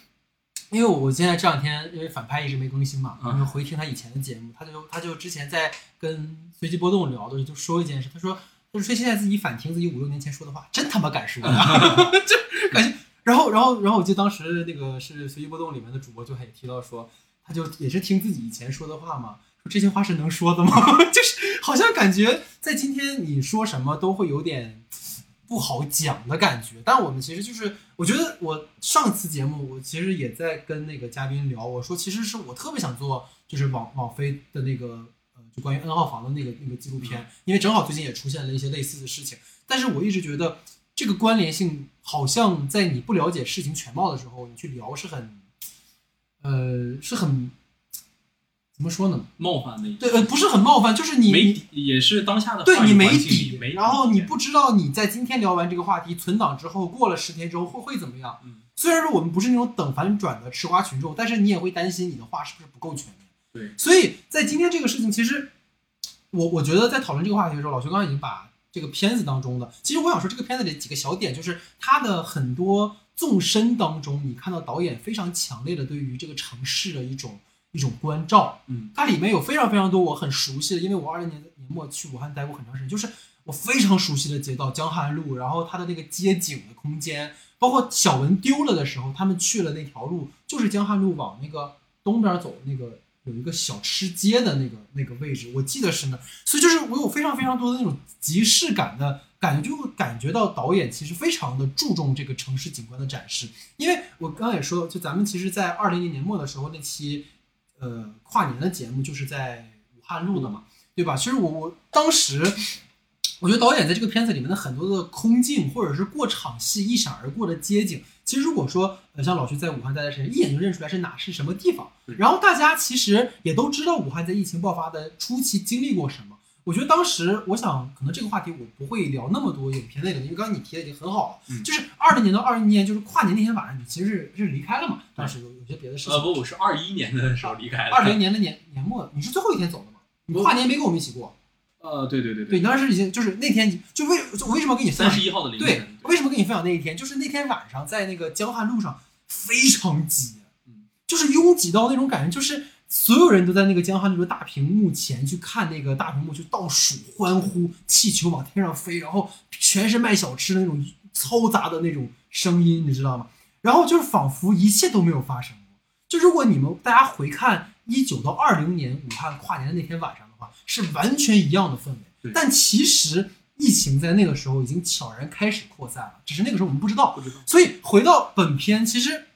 Speaker 1: 因为我现在这两天因为反派一直没更新嘛，
Speaker 2: 嗯
Speaker 1: 然后回听他以前的节目，他就他就之前在跟随机波动聊的时候就说一件事，他说他说现在自己反听自己五六年前说的话，真他妈敢说，就感觉。然后，然后，然后，我记得当时那个是随机波动里面的主播就还提到说，他就也是听自己以前说的话嘛，说这些话是能说的吗？就是好像感觉在今天你说什么都会有点不好讲的感觉。但我们其实就是，我觉得我上次节目我其实也在跟那个嘉宾聊，我说其实是我特别想做，就是网网飞的那个关于 N 号房的那个那个纪录片，因为正好最近也出现了一些类似的事情。但是我一直觉得这个关联性好像在你不了解事情全貌的时候，你去聊是很，呃，是很。怎么说呢？
Speaker 2: 冒犯的
Speaker 1: 对，呃，不是很冒犯，就是你
Speaker 2: 没底，也是当下的
Speaker 1: 对你没
Speaker 2: 底，
Speaker 1: 然后你不知道你在今天聊完这个话题存档之后，过了十天之后会会怎么样？
Speaker 2: 嗯，
Speaker 1: 虽然说我们不是那种等反转的吃瓜群众，但是你也会担心你的话是不是不够全面。
Speaker 2: 对，
Speaker 1: 所以在今天这个事情，其实我我觉得在讨论这个话题的时候，老徐刚刚已经把这个片子当中的，其实我想说这个片子里几个小点，就是它的很多纵深当中，你看到导演非常强烈的对于这个城市的一种。一种关照，
Speaker 2: 嗯，
Speaker 1: 它里面有非常非常多我很熟悉的，因为我二零年年末去武汉待过很长时间，就是我非常熟悉的街道江汉路，然后它的那个街景的空间，包括小文丢了的时候，他们去了那条路，就是江汉路往那个东边走，那个有一个小吃街的那个那个位置，我记得是那，所以就是我有非常非常多的那种即视感的感觉，就会感觉到导演其实非常的注重这个城市景观的展示，因为我刚刚也说，就咱们其实，在二零年年末的时候那期。呃，跨年的节目就是在武汉录的嘛，对吧？其实我我当时，我觉得导演在这个片子里面的很多的空镜或者是过场戏一闪而过的街景，其实如果说呃像老徐在武汉待的时间，一眼就认出来是哪是什么地方。然后大家其实也都知道武汉在疫情爆发的初期经历过什么。我觉得当时，我想可能这个话题我不会聊那么多影片内容，因为刚刚你提的已经很好了。就是二零年到二一年，就是跨年那天晚上，你其实是是离开了嘛？当时有有些别的事情。
Speaker 2: 呃不，我是二一年的时候离开的。
Speaker 1: 二零年的年年末，你是最后一天走的吗？你跨年没跟我们一起过。
Speaker 2: 呃，对对对
Speaker 1: 对。你，当时已经就是那天，就为我为什么跟你
Speaker 2: 三十一号的凌晨？
Speaker 1: 对，为什么跟你分享那一天？就是那天晚上在那个江汉路上非常挤，嗯，就是拥挤到那种感觉，就是。所有人都在那个江汉路的大屏幕前去看那个大屏幕，去倒数、欢呼，气球往天上飞，然后全是卖小吃的那种嘈杂的那种声音，你知道吗？然后就是仿佛一切都没有发生过。就如果你们大家回看一九到二零年武汉跨年的那天晚上是完全一样的氛围。但其实疫情在那个时候已经悄然开始扩散了，只是那个时候我们不知道。
Speaker 2: 不知道。
Speaker 1: 所以回到本片，其实。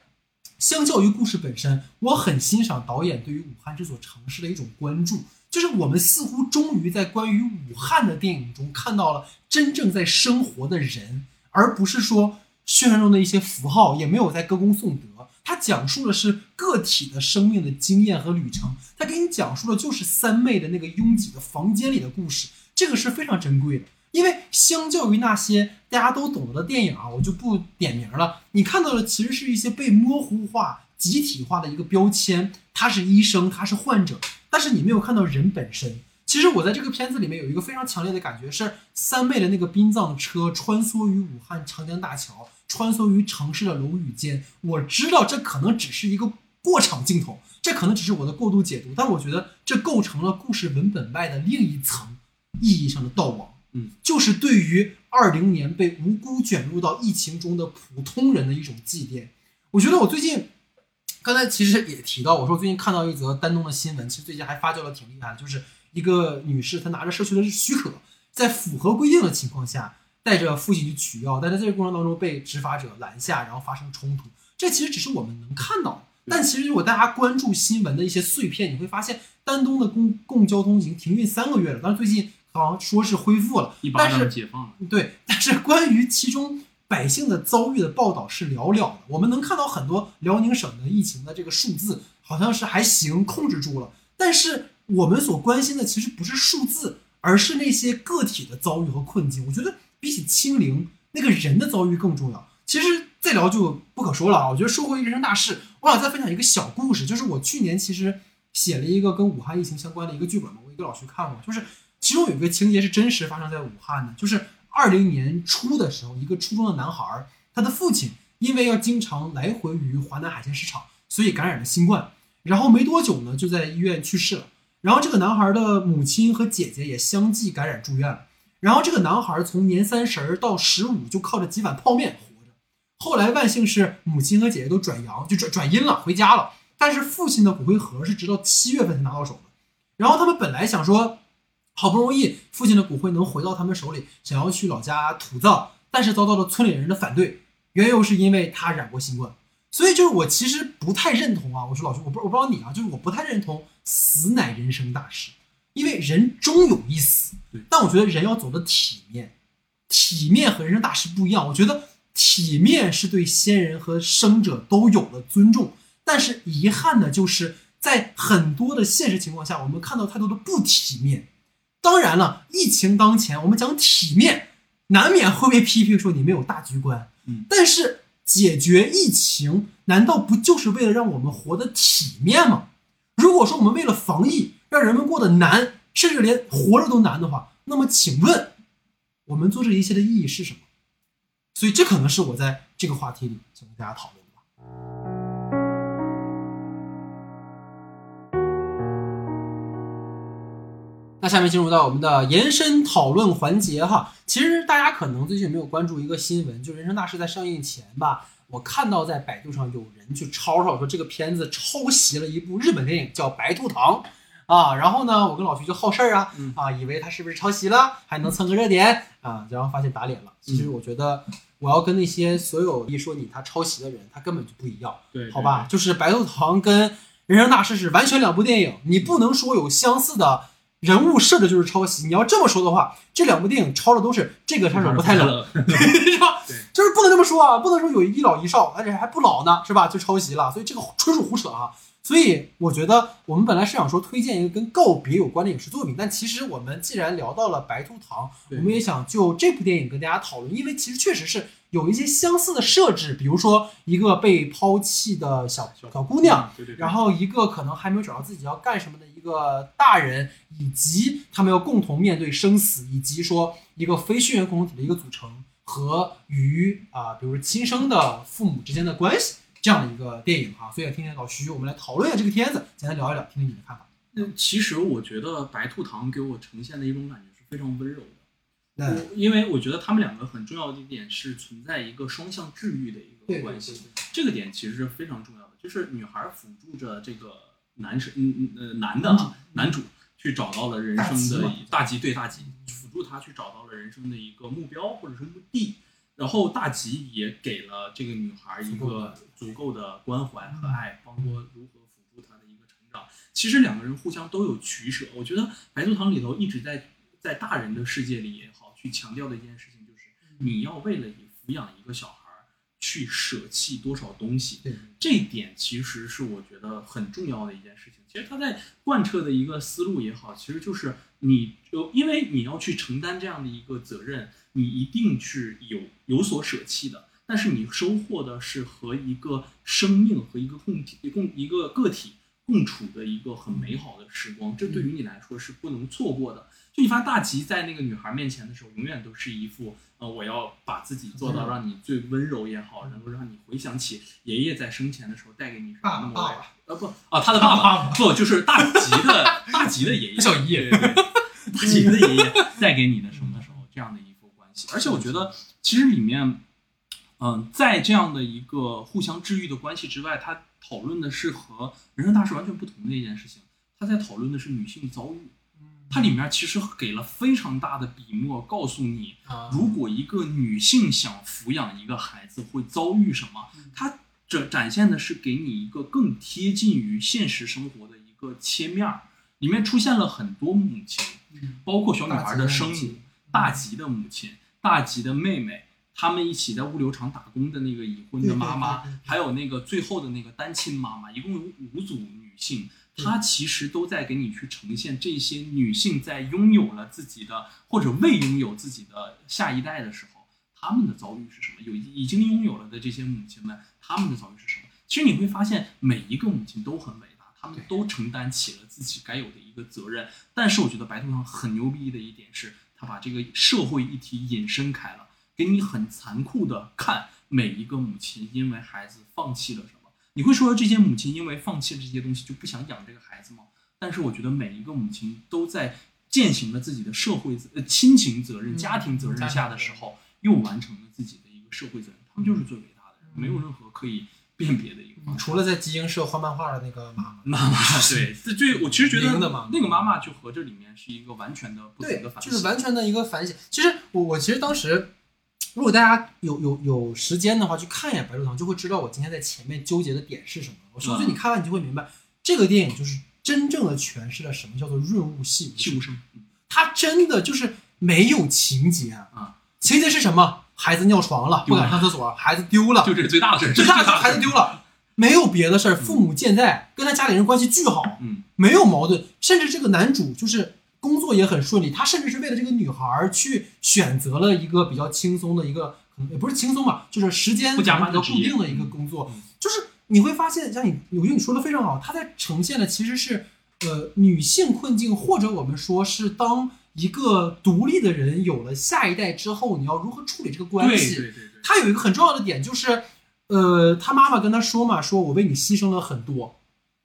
Speaker 1: 相较于故事本身，我很欣赏导演对于武汉这座城市的一种关注，就是我们似乎终于在关于武汉的电影中看到了真正在生活的人，而不是说宣传中的一些符号，也没有在歌功颂德。它讲述的是个体的生命的经验和旅程，它给你讲述的就是三妹的那个拥挤的房间里的故事，这个是非常珍贵的。因为相较于那些大家都懂得的电影啊，我就不点名了。你看到的其实是一些被模糊化、集体化的一个标签，他是医生，他是患者，但是你没有看到人本身。其实我在这个片子里面有一个非常强烈的感觉，是三妹的那个殡葬车穿梭于武汉长江大桥，穿梭于城市的楼宇间。我知道这可能只是一个过场镜头，这可能只是我的过度解读，但我觉得这构成了故事文本外的另一层意义上的悼亡。
Speaker 2: 嗯，
Speaker 1: 就是对于二零年被无辜卷入到疫情中的普通人的一种祭奠。我觉得我最近，刚才其实也提到，我说最近看到一则丹东的新闻，其实最近还发酵的挺厉害的，就是一个女士，她拿着社区的许可，在符合规定的情况下，带着父亲去取药，但在这个过程当中被执法者拦下，然后发生冲突。这其实只是我们能看到的，但其实如果大家关注新闻的一些碎片，你会发现丹东的公共交通已经停运三个月了，但是最近。好像说是恢复了，但是
Speaker 2: 解放了。
Speaker 1: 对，但是关于其中百姓的遭遇的报道是寥寥的。我们能看到很多辽宁省的疫情的这个数字，好像是还行，控制住了。但是我们所关心的其实不是数字，而是那些个体的遭遇和困境。我觉得比起清零，那个人的遭遇更重要。其实再聊就不可说了啊！我觉得说回人生大事，我想再分享一个小故事，就是我去年其实写了一个跟武汉疫情相关的一个剧本嘛，我一个老徐看过，就是。其中有一个情节是真实发生在武汉的，就是二零年初的时候，一个初中的男孩，他的父亲因为要经常来回于华南海鲜市场，所以感染了新冠，然后没多久呢就在医院去世了。然后这个男孩的母亲和姐姐也相继感染住院了。然后这个男孩从年三十到十五就靠着几碗泡面活着。后来万幸是母亲和姐姐都转阳，就转转阴了，回家了。但是父亲的骨灰盒是直到七月份才拿到手的。然后他们本来想说。好不容易父亲的骨灰能回到他们手里，想要去老家土葬，但是遭到了村里人的反对，缘由是因为他染过新冠。所以就是我其实不太认同啊，我说老师，我不我不知道你啊，就是我不太认同死乃人生大事，因为人终有一死。但我觉得人要走的体面，体面和人生大事不一样。我觉得体面是对先人和生者都有了尊重，但是遗憾的就是在很多的现实情况下，我们看到太多的不体面。当然了，疫情当前，我们讲体面，难免会被批评说你没有大局观。
Speaker 2: 嗯，
Speaker 1: 但是。解决疫情难道不就是为了让我们活得体面吗？如果说我们为了防疫让人们过得难，甚至连活着都难的话，那么请问我们做这一切的意义是什么？所以这可能是我在这个话题里想跟大家讨论的吧。那下面进入到我们的延伸讨论环节哈。其实大家可能最近没有关注一个新闻，就《人生大事》在上映前吧，我看到在百度上有人去抄抄说这个片子抄袭了一部日本电影叫《白兔糖》啊，然后呢，我跟老徐就好事儿啊啊，以为他是不是抄袭了，还能蹭个热点啊，然后发现打脸了。其实我觉得我要跟那些所有一说你他抄袭的人，他根本就不一样，
Speaker 2: 对，
Speaker 1: 好吧，就是《白鹿堂》跟《人生大事》是完全两部电影，你不能说有相似的。人物设置就是抄袭。你要这么说的话，这两部电影抄的都是这个杀手不太冷，是吧？就是不能这么说啊，不能说有一老一少，而且还不老呢，是吧？就抄袭了，所以这个纯属胡扯啊。所以我觉得我们本来是想说推荐一个跟告别有关的影视作品，但其实我们既然聊到了白兔糖，我们也想就这部电影跟大家讨论，因为其实确实是有一些相似的设置，比如说一个被抛弃的小小姑娘，对对对然后一个可能还没有找到自己要干什么的一个大人，以及他们要共同面对生死，以及说一个非血缘共同体的一个组成和与啊，比如说亲生的父母之间的关系。这样的一个电影哈，所以听听老徐，我们来讨论一下这个片子，简单聊一聊，听听你的看法。
Speaker 2: 那其实我觉得《白兔糖》给我呈现的一种感觉是非常温柔的，我因为我觉得他们两个很重要的一点是存在一个双向治愈的一个关系，这个点其实是非常重要的，就是女孩辅助着这个男生，嗯嗯呃男的啊男主去找到了人生的大吉对大吉，辅助他去找到了人生的一个目标或者是目的。然后大吉也给了这个女孩一个足够的关怀和爱，包括如何辅助她的一个成长。其实两个人互相都有取舍。我觉得《白兔糖》里头一直在在大人的世界里也好，去强调的一件事情就是，你要为了你抚养一个小孩去舍弃多少东西。这一点其实是我觉得很重要的一件事情。其实他在贯彻的一个思路也好，其实就是你就因为你要去承担这样的一个责任。你一定是有有所舍弃的，但是你收获的是和一个生命和一个共体共一个个体共处的一个很美好的时光，这对于你来说是不能错过的。就你发现大吉在那个女孩面前的时候，永远都是一副呃，我要把自己做到让你最温柔也好，能够让你回想起爷爷在生前的时候带给你什么那么呃不啊他的爸爸不就是大吉的大吉的爷爷
Speaker 1: 小爷爷
Speaker 2: 大吉的爷爷带给你的什么时候这样的一副关系。而且我觉得，其实里面，嗯，在这样的一个互相治愈的关系之外，他讨论的是和人生大事完全不同的一件事情。他在讨论的是女性遭遇。它里面其实给了非常大的笔墨，告诉你，如果一个女性想抚养一个孩子会遭遇什么。它这展现的是给你一个更贴近于现实生活的一个切面儿。里面出现了很多母亲，包括小女孩的生母，大吉的母亲。大吉的妹妹，他们一起在物流厂打工的那个已婚的妈妈，还有那个最后的那个单亲妈妈，一共有五组女性，她其实都在给你去呈现这些女性在拥有了自己的或者未拥有自己的下一代的时候，她们的遭遇是什么？有已经拥有了的这些母亲们，她们的遭遇是什么？其实你会发现，每一个母亲都很伟大，她们都承担起了自己该有的一个责任。但是我觉得白兔糖很牛逼的一点是。把这个社会议题引申开了，给你很残酷的看每一个母亲因为孩子放弃了什么。你会说这些母亲因为放弃了这些东西就不想养这个孩子吗？但是我觉得每一个母亲都在践行了自己的社会呃亲情责任、家庭责任下的时候，又完成了自己的一个社会责任。他们就是最伟大的人，没有任何可以辨别的一个。
Speaker 1: 除了在集英社画漫画的那个妈
Speaker 2: 妈，妈妈对，这最我其实觉得那个妈妈就和这里面是一个完全的不同的反
Speaker 1: 就是完全的一个反省。其实我我其实当时如果大家有有有时间的话，去看一眼《白鹿堂》，就会知道我今天在前面纠结的点是什么。我相信你看完，你就会明白，这个电影就是真正的诠释了什么叫做润物细无
Speaker 2: 声。
Speaker 1: 它真的就是没有情节
Speaker 2: 啊，
Speaker 1: 情节是什么？孩子尿床了，不敢上厕所，孩子丢了，
Speaker 2: 就这是最大的事
Speaker 1: 最大的事孩子丢了，没有别的事儿。父母健在，跟他家里人关系巨好，嗯，没有矛盾，甚至这个男主就是工作也很顺利，他甚至是为了这个女孩去选择了一个比较轻松的一个，也不是轻松吧，就是时间比较固定的一个工作，就是你会发现，像你，我觉得你说的非常好，他在呈现的其实是呃女性困境，或者我们说是当。一个独立的人有了下一代之后，你要如何处理这个关
Speaker 2: 系？对对对。
Speaker 1: 他有一个很重要的点，就是，呃，他妈妈跟他说嘛，说我为你牺牲了很多，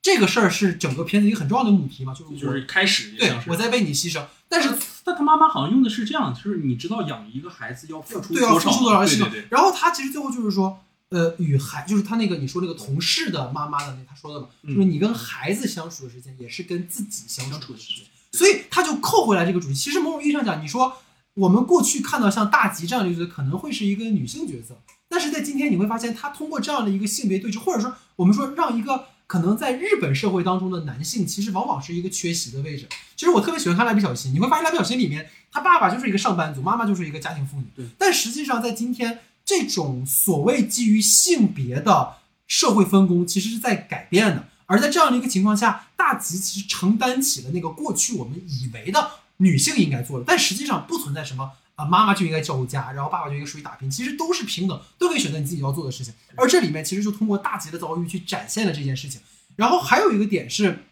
Speaker 1: 这个事儿是整个片子一个很重要的母题嘛，
Speaker 2: 就是就是开始
Speaker 1: 对，我在为你牺牲。但是，
Speaker 2: 但他妈妈好像用的是这样，就是你知道养一个孩子要付出
Speaker 1: 对要付出多少
Speaker 2: 牺牲。
Speaker 1: 然后他其实最后就是说，呃，与孩就是他那个你说那个同事的妈妈的那他说的嘛，就是你跟孩子相处的时间也是跟自己相处的时间。所以他就扣回来这个主题。其实某种意义上讲，你说我们过去看到像大吉这样的角色，可能会是一个女性角色，但是在今天你会发现，他通过这样的一个性别对峙，或者说我们说让一个可能在日本社会当中的男性，其实往往是一个缺席的位置。其实我特别喜欢看蜡笔小新，你会发现蜡笔小新里面，他爸爸就是一个上班族，妈妈就是一个家庭妇女。
Speaker 2: 对。
Speaker 1: 但实际上在今天，这种所谓基于性别的社会分工，其实是在改变的。而在这样的一个情况下，大吉其实承担起了那个过去我们以为的女性应该做的，但实际上不存在什么啊，妈妈就应该照顾家，然后爸爸就应该出去打拼，其实都是平等，都可以选择你自己要做的事情。而这里面其实就通过大吉的遭遇去展现了这件事情。然后还有一个点是，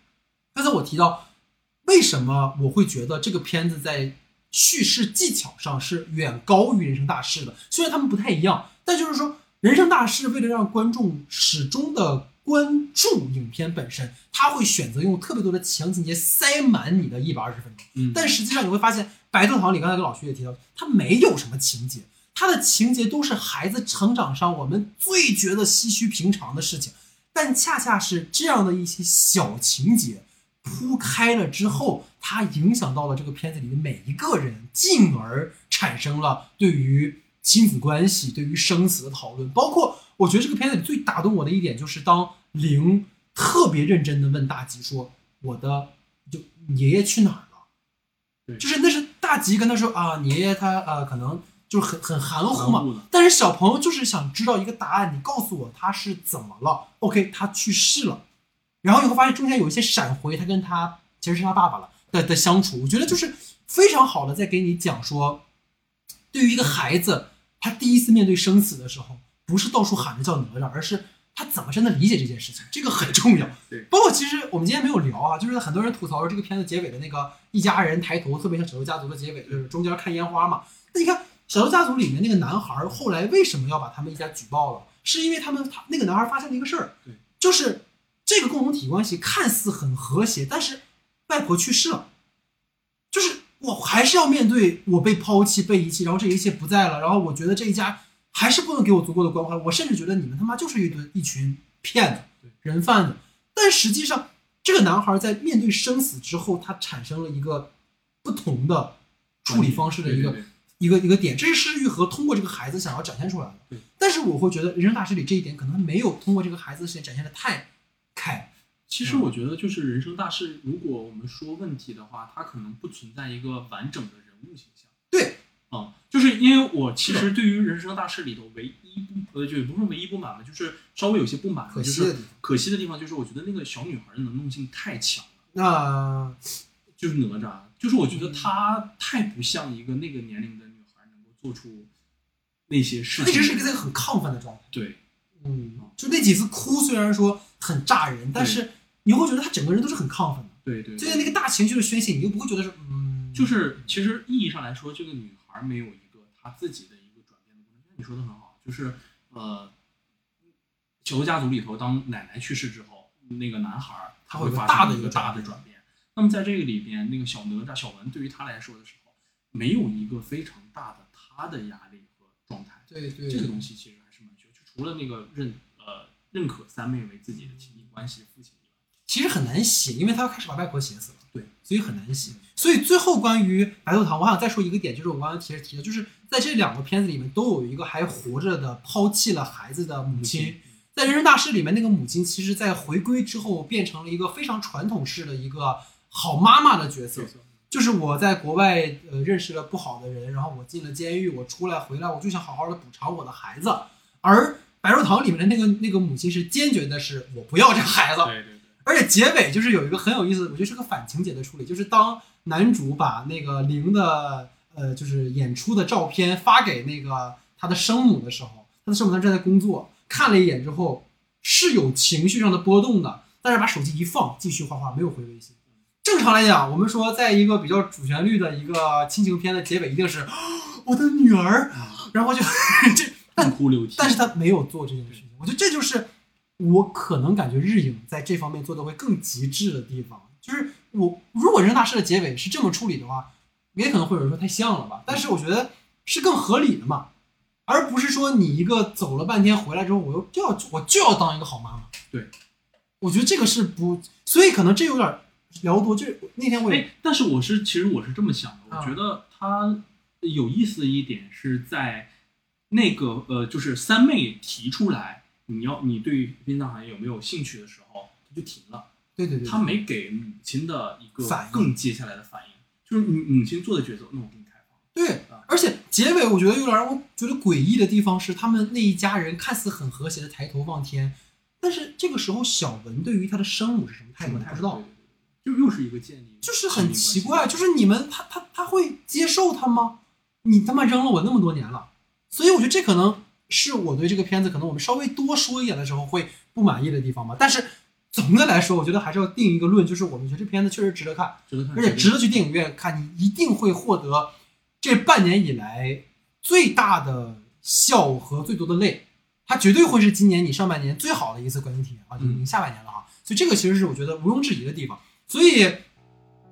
Speaker 1: 刚才我提到，为什么我会觉得这个片子在叙事技巧上是远高于《人生大事》的？虽然他们不太一样，但就是说，《人生大事》为了让观众始终的。关注影片本身，他会选择用特别多的强情节塞满你的一百二十分钟。
Speaker 2: 嗯，
Speaker 1: 但实际上你会发现，《白兔堂》里刚才跟老徐也提到，它没有什么情节，它的情节都是孩子成长上我们最觉得唏嘘平常的事情。但恰恰是这样的一些小情节铺开了之后，它影响到了这个片子里的每一个人，进而产生了对于亲子关系、对于生死的讨论，包括。我觉得这个片子里最打动我的一点，就是当玲特别认真的问大吉说：“我的就爷爷去哪儿了？”
Speaker 2: 对，
Speaker 1: 就是那是大吉跟他说啊，你爷爷他呃可能就是很很含
Speaker 2: 糊
Speaker 1: 嘛。但是小朋友就是想知道一个答案，你告诉我他是怎么了？OK，他去世了。然后你会发现中间有一些闪回，他跟他其实是他爸爸了的的相处，我觉得就是非常好的在给你讲说，对于一个孩子，他第一次面对生死的时候。不是到处喊着叫哪吒，而是他怎么真的理解这件事情，这个很重要。
Speaker 2: 对，
Speaker 1: 包括其实我们今天没有聊啊，就是很多人吐槽说这个片子结尾的那个一家人抬头，特别像《小偷家族》的结尾，就是中间看烟花嘛。那你看《小偷家族》里面那个男孩后来为什么要把他们一家举报了？是因为他们他那个男孩发现了一个事儿，
Speaker 2: 对，
Speaker 1: 就是这个共同体关系看似很和谐，但是外婆去世了，就是我还是要面对我被抛弃、被遗弃，然后这一切不在了，然后我觉得这一家。还是不能给我足够的关怀，我甚至觉得你们他妈就是一堆一群骗子、人贩子。但实际上，这个男孩在面对生死之后，他产生了一个不同的处理方式的一个一个一个点，这是施玉和通过这个孩子想要展现出来的。但是我会觉得《人生大事》里这一点可能没有通过这个孩子的事情展现的太开。
Speaker 2: 其实我觉得，就是《人生大事》，如果我们说问题的话，它可能不存在一个完整的人物形象。
Speaker 1: 对。
Speaker 2: 啊，就是因为我其实对于《人生大事》里头唯一不呃，就也不是唯一不满吧，就是稍微有些不满，就是可惜的地方，就是我觉得那个小女孩的能动性太强了。
Speaker 1: 那
Speaker 2: 就是哪吒，就是我觉得她太不像一个那个年龄的女孩能够做出那些事情。
Speaker 1: 一直是一个在很亢奋的状态。
Speaker 2: 对，
Speaker 1: 嗯，就那几次哭，虽然说很炸人，但是你会觉得她整个人都是很亢奋的。
Speaker 2: 对对。
Speaker 1: 就在那个大情绪的宣泄，你又不会觉得是嗯，
Speaker 2: 就是其实意义上来说，这个女。而没有一个他自己的一个转变的过程。你说的很好，就是呃，小偷家族里头，当奶奶去世之后，那个男孩他会发生一个大的转变。那么在这个里边，那个小哪吒小文对于他来说的时候，没有一个非常大的他的压力和状态。
Speaker 1: 对对，
Speaker 2: 这个东西其实还是蛮缺。就除了那个认呃认可三妹为自己的亲密关系父亲
Speaker 1: 其实很难写，因为他要开始把外婆写死了，
Speaker 2: 对，
Speaker 1: 所以很难写。所以最后关于白豆糖，我想再说一个点，就是我刚刚提着提的，就是在这两个片子里面都有一个还活着的抛弃了孩子的母亲。在《人生大事》里面，那个母亲其实，在回归之后变成了一个非常传统式的一个好妈妈的角色。就是我在国外呃认识了不好的人，然后我进了监狱，我出来回来，我就想好好的补偿我的孩子。而《白肉堂》里面的那个那个母亲是坚决的，是我不要这孩子。
Speaker 2: 对对对。
Speaker 1: 而且结尾就是有一个很有意思，我觉得是个反情节的处理，就是当男主把那个零的呃就是演出的照片发给那个他的生母的时候，他的生母正在工作，看了一眼之后是有情绪上的波动的，但是把手机一放，继续画画，没有回微信。正常来讲，我们说在一个比较主旋律的一个亲情片的结尾，一定是我的女儿，然后就 这
Speaker 2: 痛哭流涕，
Speaker 1: 但是他没有做这件事情，我觉得这就是。我可能感觉日影在这方面做的会更极致的地方，就是我如果人生大事的结尾是这么处理的话，也可能会有人说太像了吧。但是我觉得是更合理的嘛，而不是说你一个走了半天回来之后，我又就要我就要当一个好妈妈。
Speaker 2: 对，
Speaker 1: 我觉得这个是不，所以可能这有点聊多。就那天我
Speaker 2: 也，但是我是其实我是这么想的，我觉得他有意思的一点是在那个呃，就是三妹提出来。你要你对殡葬行业有没有兴趣的时候，他就停了。
Speaker 1: 对对对，
Speaker 2: 他没给母亲的一个
Speaker 1: 反
Speaker 2: 更接下来的反应，就是母母亲做的抉择，那我给你开放。
Speaker 1: 对，而且结尾我觉得有点让我觉得诡异的地方是，他们那一家人看似很和谐的抬头望天，但是这个时候小文对于他的生母是什么态度？他不知道，
Speaker 2: 就又是一个建立，
Speaker 1: 就是很奇怪，就是你们他他他会接受他吗？你他妈扔了我那么多年了，所以我觉得这可能。是我对这个片子可能我们稍微多说一点的时候会不满意的地方吧，但是总的来说，我觉得还是要定一个论，就是我们觉得这片子确实值得看，
Speaker 2: 值得看，
Speaker 1: 而且值得去电影院看，你一定会获得这半年以来最大的笑和最多的泪，它绝对会是今年你上半年最好的一次观影体验啊，已经下半年了哈，所以这个其实是我觉得毋庸置疑的地方，所以。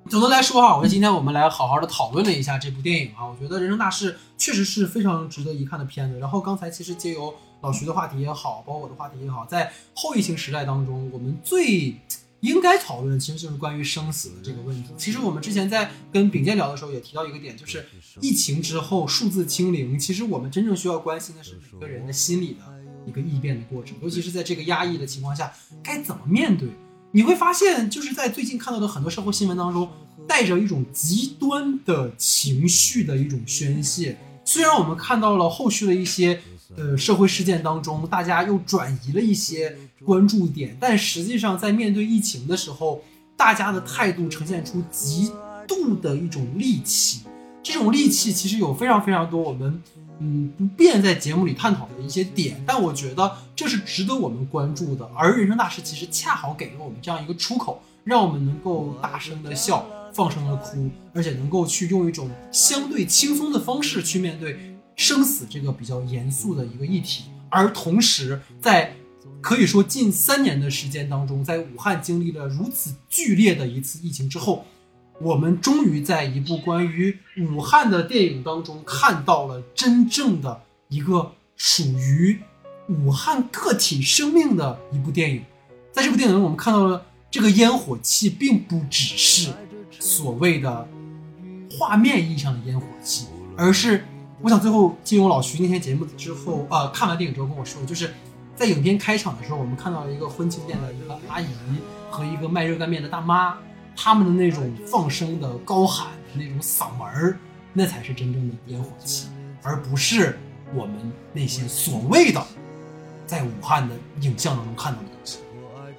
Speaker 1: 总的来说哈，我觉得今天我们来好好的讨论了一下这部电影啊，我觉得《人生大事》确实是非常值得一看的片子。然后刚才其实借由老徐的话题也好，包括我的话题也好，在后疫情时代当中，我们最应该讨论的其实就是关于生死的这个问题。其实我们之前在跟秉健聊的时候也提到一个点，就是疫情之后数字清零，其实我们真正需要关心的是每个人的心理的一个异变的过程，尤其是在这个压抑的情况下，该怎么面对。你会发现，就是在最近看到的很多社会新闻当中，带着一种极端的情绪的一种宣泄。虽然我们看到了后续的一些呃社会事件当中，大家又转移了一些关注点，但实际上在面对疫情的时候，大家的态度呈现出极度的一种戾气。这种戾气其实有非常非常多我们。嗯，不便在节目里探讨的一些点，但我觉得这是值得我们关注的。而人生大事其实恰好给了我们这样一个出口，让我们能够大声的笑，放声的哭，而且能够去用一种相对轻松的方式去面对生死这个比较严肃的一个议题。而同时，在可以说近三年的时间当中，在武汉经历了如此剧烈的一次疫情之后。我们终于在一部关于武汉的电影当中看到了真正的一个属于武汉个体生命的一部电影。在这部电影中，我们看到了这个烟火气并不只是所谓的画面意义上的烟火气，而是我想最后借用老徐那天节目之后，呃，看完电影之后跟我说，就是在影片开场的时候，我们看到了一个婚庆店的一个阿姨和一个卖热干面的大妈。他们的那种放声的高喊的那种嗓门儿，那才是真正的烟火气，而不是我们那些所谓的在武汉的影像当中看到的东西。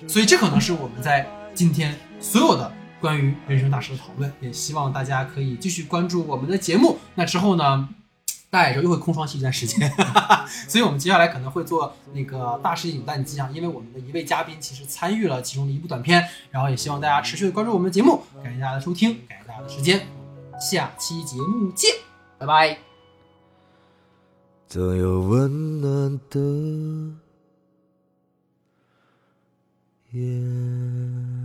Speaker 1: 所以，这可能是我们在今天所有的关于人生大事的讨论。也希望大家可以继续关注我们的节目。那之后呢？大家也知道又会空窗期一段时间，所以我们接下来可能会做那个大师影淡季啊，因为我们的一位嘉宾其实参与了其中的一部短片，然后也希望大家持续的关注我们的节目，感谢大家的收听，感谢大家的时间，下期节目见，拜拜。总有温暖的夜。